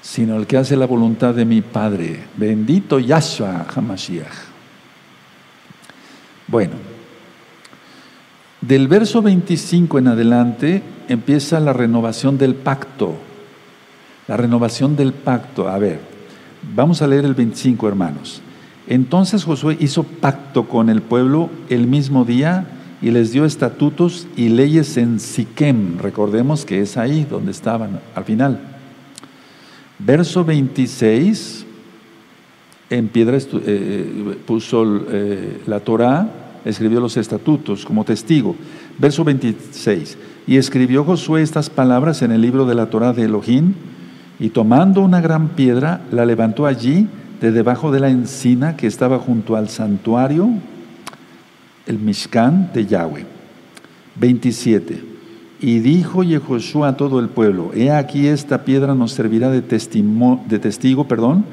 S1: sino el que hace la voluntad de mi Padre. Bendito Yahshua Hamashiach. Bueno, del verso 25 en adelante empieza la renovación del pacto. La renovación del pacto. A ver, vamos a leer el 25, hermanos. Entonces Josué hizo pacto con el pueblo el mismo día y les dio estatutos y leyes en Siquem. Recordemos que es ahí donde estaban al final. Verso 26, en piedra eh, puso eh, la Torah escribió los estatutos como testigo. Verso 26. Y escribió Josué estas palabras en el libro de la Torah de Elohim Y tomando una gran piedra, la levantó allí, de debajo de la encina que estaba junto al santuario, el Mishkan de Yahweh. 27. Y dijo Yehoshua a todo el pueblo, he aquí esta piedra nos servirá de, de testigo, perdón,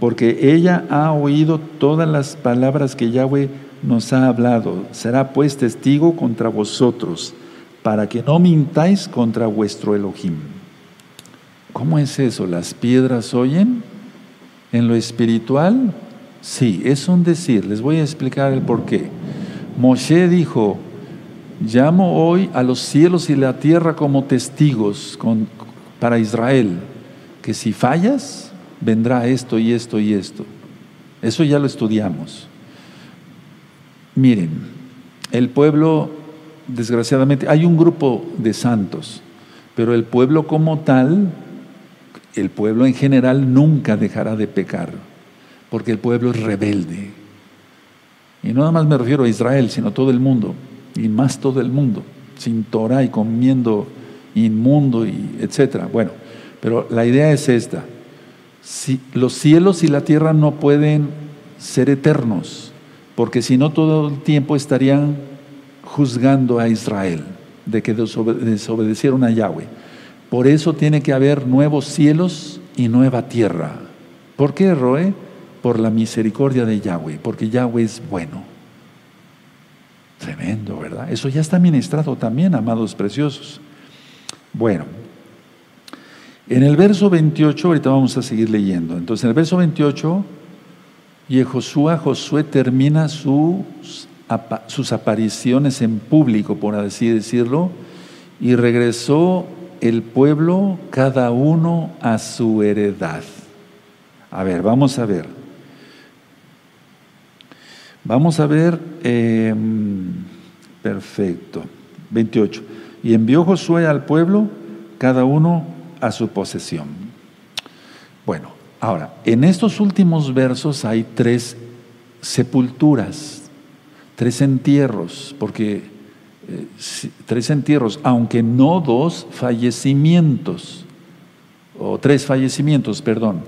S1: porque ella ha oído todas las palabras que Yahweh nos ha hablado. Será pues testigo contra vosotros, para que no mintáis contra vuestro Elohim. ¿Cómo es eso? ¿Las piedras oyen? En lo espiritual, sí, es un decir. Les voy a explicar el por qué. Moshe dijo, llamo hoy a los cielos y la tierra como testigos para Israel, que si fallas, vendrá esto y esto y esto. Eso ya lo estudiamos. Miren, el pueblo, desgraciadamente, hay un grupo de santos, pero el pueblo como tal, el pueblo en general nunca dejará de pecar, porque el pueblo es rebelde. Y no nada más me refiero a Israel, sino todo el mundo, y más todo el mundo, sin Torah y comiendo inmundo y etcétera. Bueno, pero la idea es esta si, los cielos y la tierra no pueden ser eternos, porque si no todo el tiempo estarían juzgando a Israel de que desobedecieron a Yahweh. Por eso tiene que haber nuevos cielos y nueva tierra. ¿Por qué, Roe? Por la misericordia de Yahweh, porque Yahweh es bueno. Tremendo, ¿verdad? Eso ya está ministrado también, amados preciosos. Bueno, en el verso 28, ahorita vamos a seguir leyendo. Entonces, en el verso 28, Yehoshua, Josué termina sus, sus apariciones en público, por así decirlo, y regresó el pueblo, cada uno a su heredad. A ver, vamos a ver. Vamos a ver, em, perfecto, 28. Y envió Josué al pueblo, cada uno a su posesión. Bueno, ahora, en estos últimos versos hay tres sepulturas, tres entierros, porque tres entierros, aunque no dos fallecimientos, o tres fallecimientos, perdón.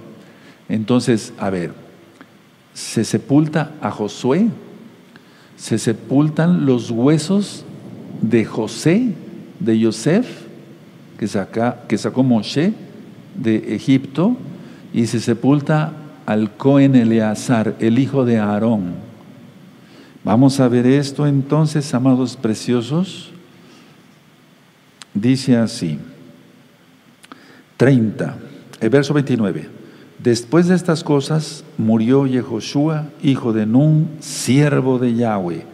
S1: Entonces, a ver, se sepulta a Josué, se sepultan los huesos de José, de Yosef, que, saca, que sacó Moshe de Egipto y se sepulta al Cohen Eleazar, el hijo de Aarón. Vamos a ver esto entonces, amados preciosos. Dice así, 30, el verso 29. Después de estas cosas murió Yehoshua, hijo de Nun, siervo de Yahweh,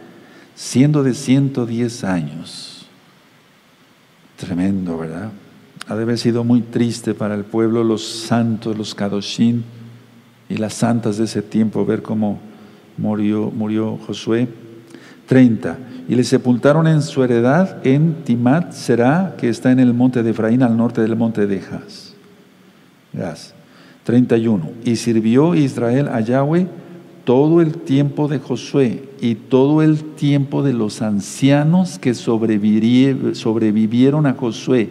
S1: siendo de 110 años. Tremendo, ¿verdad? Ha de haber sido muy triste para el pueblo, los santos, los Kadoshim y las santas de ese tiempo, ver cómo murió, murió Josué. 30. Y le sepultaron en su heredad en Timat Será, que está en el monte de Efraín, al norte del monte de Jas. 31. Y sirvió Israel a Yahweh todo el tiempo de Josué y todo el tiempo de los ancianos que sobrevivieron a Josué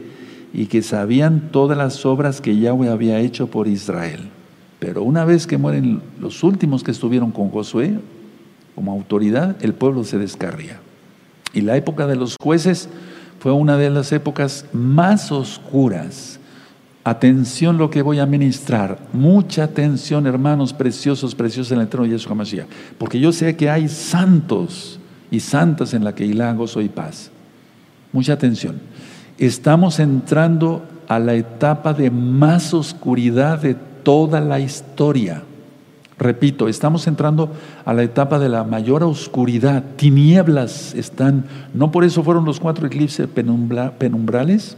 S1: y que sabían todas las obras que Yahweh había hecho por Israel. Pero una vez que mueren los últimos que estuvieron con Josué como autoridad, el pueblo se descarría. Y la época de los jueces fue una de las épocas más oscuras Atención lo que voy a ministrar. Mucha atención, hermanos preciosos, preciosos en el eterno Yeshua Mashiach. Porque yo sé que hay santos y santas en la que Keilá, gozo y paz. Mucha atención. Estamos entrando a la etapa de más oscuridad de toda la historia. Repito, estamos entrando a la etapa de la mayor oscuridad. Tinieblas están, no por eso fueron los cuatro eclipses penumbrales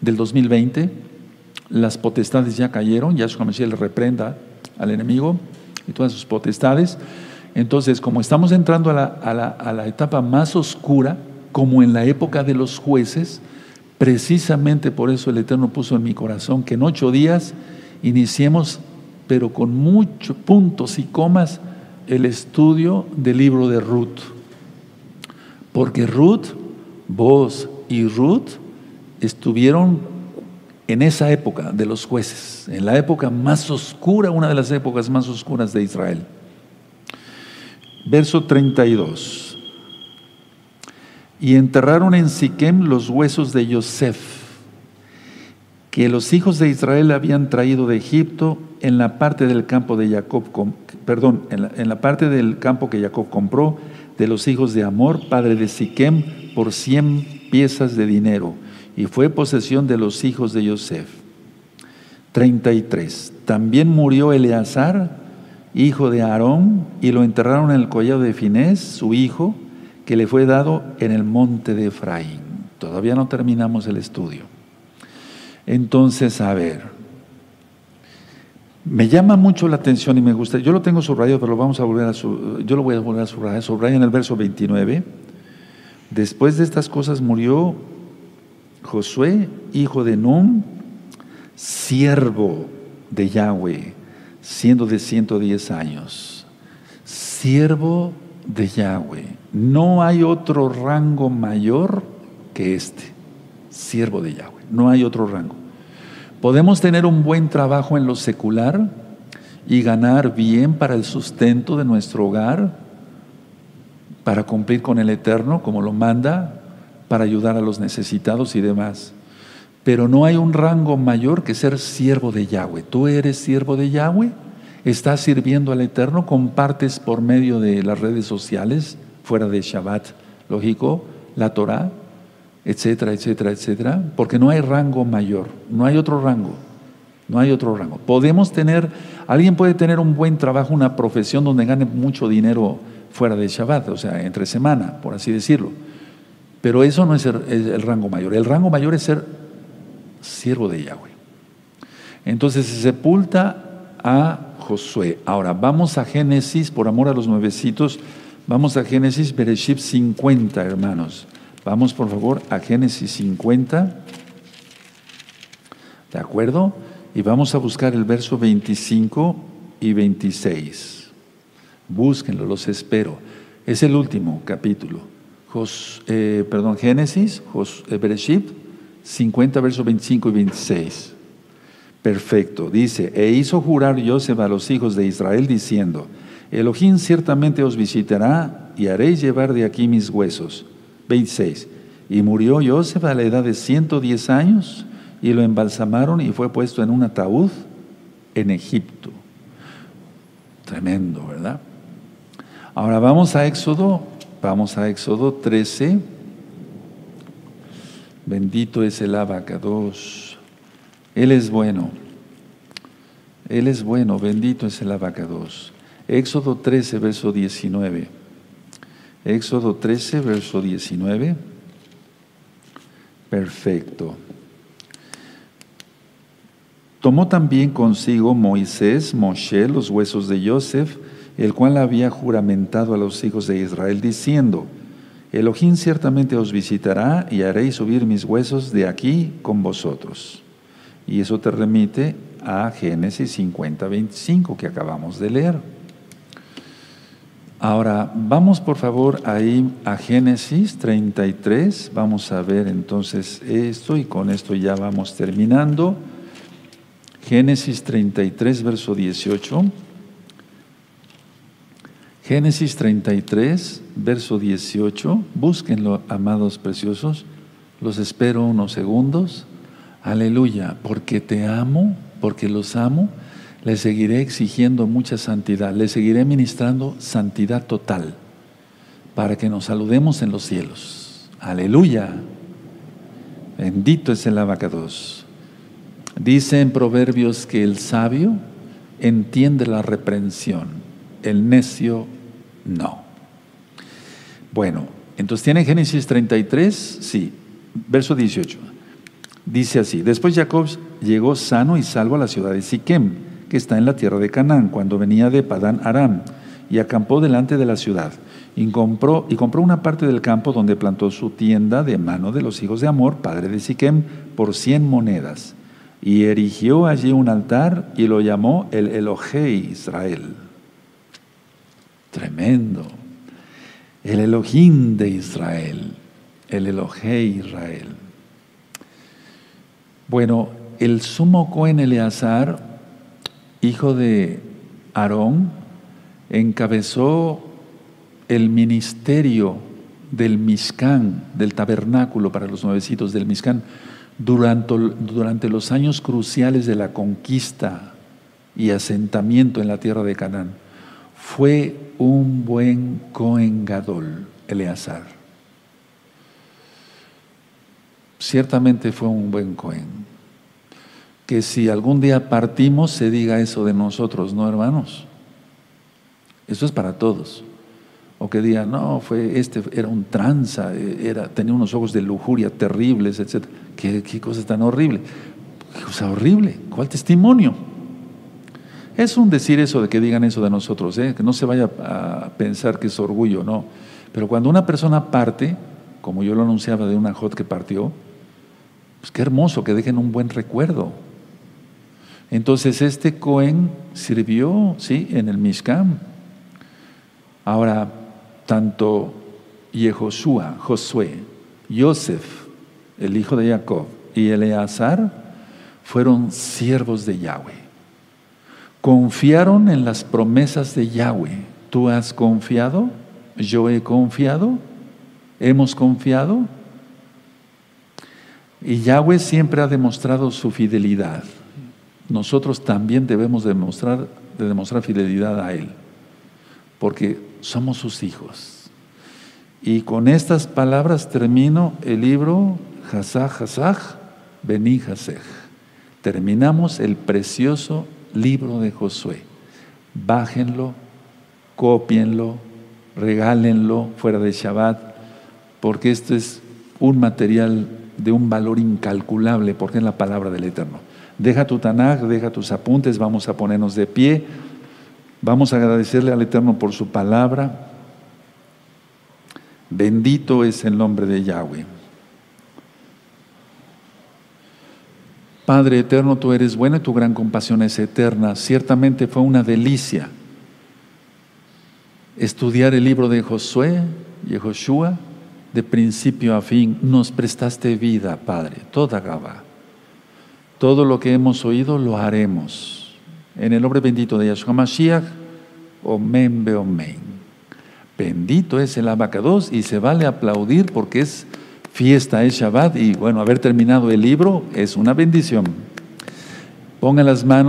S1: del 2020, las potestades ya cayeron, ya Mashiach le reprenda al enemigo y todas sus potestades. Entonces, como estamos entrando a la etapa más oscura, como en la época de los jueces, precisamente por eso el Eterno puso en mi corazón que en ocho días iniciemos, pero con muchos puntos y comas, el estudio del libro de Ruth. Porque Ruth, vos y Ruth estuvieron en esa época de los jueces, en la época más oscura, una de las épocas más oscuras de Israel. Verso 32. Y enterraron en Siquem los huesos de Yosef, que los hijos de Israel habían traído de Egipto en la parte del campo de Jacob, perdón, en la, parte del campo que Jacob compró de los hijos de Amor, padre de Siquem, por cien piezas de dinero y fue posesión de los hijos de Yosef. 33. También murió Eleazar, hijo de Aarón, y lo enterraron en el collado de Finés, su hijo, que le fue dado en el monte de Efraín. Todavía no terminamos el estudio. Entonces, a ver, me llama mucho la atención y me gusta, yo lo tengo subrayado, pero lo vamos a volver a yo lo voy a volver a subrayar, subraya en el verso 29. Después de estas cosas murió Josué, hijo de Nun, siervo de Yahweh, siendo de 110 años. Siervo de Yahweh. No hay otro rango mayor que este. Siervo de Yahweh. No hay otro rango. Podemos tener un buen trabajo en lo secular y ganar bien para el sustento de nuestro hogar, para cumplir con el Eterno como lo manda para ayudar a los necesitados y demás. Pero no hay un rango mayor que ser siervo de Yahweh. Tú eres siervo de Yahweh, estás sirviendo al Eterno, compartes por medio de las redes sociales, fuera de Shabbat, lógico, la Torah, etcétera, etcétera, etcétera, porque no hay rango mayor, no hay otro rango, no hay otro rango. Podemos tener, alguien puede tener un buen trabajo, una profesión donde gane mucho dinero fuera de Shabbat, o sea, entre semana, por así decirlo pero eso no es el, rango mayor. El rango mayor es ser siervo de Yahweh. Entonces se sepulta a Josué. Ahora vamos a Génesis, por amor a los nuevecitos, vamos a Génesis Bereshit 50, hermanos. Vamos por favor a Génesis 50. ¿De acuerdo? Y vamos a buscar el verso 25 y 26. Búsquenlo, los espero. Es el último capítulo. Eh, perdón, Génesis, Jos, 50, eh, versos 25 y 26. Perfecto. Dice, e hizo jurar Joseph a los hijos de Israel diciendo, Elohim ciertamente os visitará y haréis llevar de aquí mis huesos. 26. Y murió Joseph a la edad de 110 años y lo embalsamaron y fue puesto en un ataúd en Egipto. Tremendo, ¿verdad? Ahora vamos a Éxodo Vamos a Éxodo 13. Bendito es el abacados. Él es bueno. Él es bueno. Bendito es el abacados. Éxodo 13, verso 19. Éxodo 13, verso 19. Perfecto. Tomó también consigo Moisés, Moshe, los huesos de Joseph, el cual había juramentado a los hijos de Israel, diciendo, Elohim ciertamente os visitará y haréis subir mis huesos de aquí con vosotros. Y eso te remite a Génesis 50, 25 que acabamos de leer. Ahora, vamos por favor ahí a Génesis 33, vamos a ver entonces esto y con esto ya vamos terminando. Génesis 33, verso 18. Génesis 33, verso 18. Búsquenlo, amados preciosos. Los espero unos segundos. Aleluya. Porque te amo, porque los amo, les seguiré exigiendo mucha santidad. Les seguiré ministrando santidad total para que nos saludemos en los cielos. Aleluya. Bendito es el abacados. Dice en Proverbios que el sabio entiende la reprensión, el necio no. Bueno, entonces tiene Génesis 33, sí, verso 18. Dice así, después Jacob llegó sano y salvo a la ciudad de Siquem, que está en la tierra de Canaán, cuando venía de Padán Aram, y acampó delante de la ciudad, y compró, una parte del campo donde plantó su tienda de mano de los hijos de Amor, padre de Siquem, por cien monedas, y erigió allí un altar y lo llamó el Elohe Israel. Tremendo. El Elohim de Israel, el Elohe Israel. Bueno, el sumo Cohen Eleazar, hijo de Aarón, encabezó el ministerio del Mishkan, del tabernáculo para los nuevecitos del Mishkan, durante, durante los años cruciales de la conquista y asentamiento en la tierra de Canaán. Fue un buen Cohen Gadol, Eleazar. Ciertamente fue un buen Cohen. Que si algún día partimos, se diga eso de nosotros, ¿no, hermanos? Eso es para todos. O que digan, no, fue este, era un tranza, era, tenía unos ojos de lujuria terribles, etc. ¿Qué, qué cosa tan horrible? ¿Qué cosa horrible? ¿Cuál testimonio? Es un decir eso de que digan eso de nosotros, ¿eh? que no se vaya a pensar que es orgullo, no. Pero cuando una persona parte, como yo lo anunciaba de una hot que partió, pues qué hermoso que dejen un buen recuerdo. Entonces este Cohen sirvió, sí, en el Mishkan. Ahora, tanto Yehoshua, Josué, Yosef, el hijo de Jacob, y Eleazar fueron siervos de Yahweh. Confiaron en las promesas de Yahweh. ¿Tú has confiado? ¿Yo he confiado? ¿Hemos confiado? Y Yahweh siempre ha demostrado su fidelidad. Nosotros también debemos demostrar, de demostrar fidelidad a Él, porque somos sus hijos. Y con estas palabras termino el libro Hazaj Hazaj Beni Hazej. Terminamos el precioso libro de Josué. Bájenlo, copienlo, regálenlo fuera de Shabbat, porque esto es un material de un valor incalculable, porque es la palabra del Eterno. Deja tu Tanaj, deja tus apuntes, vamos a ponernos de pie, vamos a agradecerle al Eterno por su palabra. Bendito es el nombre de Yahweh. Padre eterno, tú eres bueno y tu gran compasión es eterna. Ciertamente fue una delicia estudiar el libro de Josué y Joshua de principio a fin. Nos prestaste vida, Padre, toda Gaba. Todo lo que hemos oído lo haremos. En el nombre bendito de Yahshua Mashiach, Omen Beomen. Bendito es el abacados y se vale aplaudir porque es fiesta es Shabbat y bueno, haber terminado el libro es una bendición. Pongan las manos.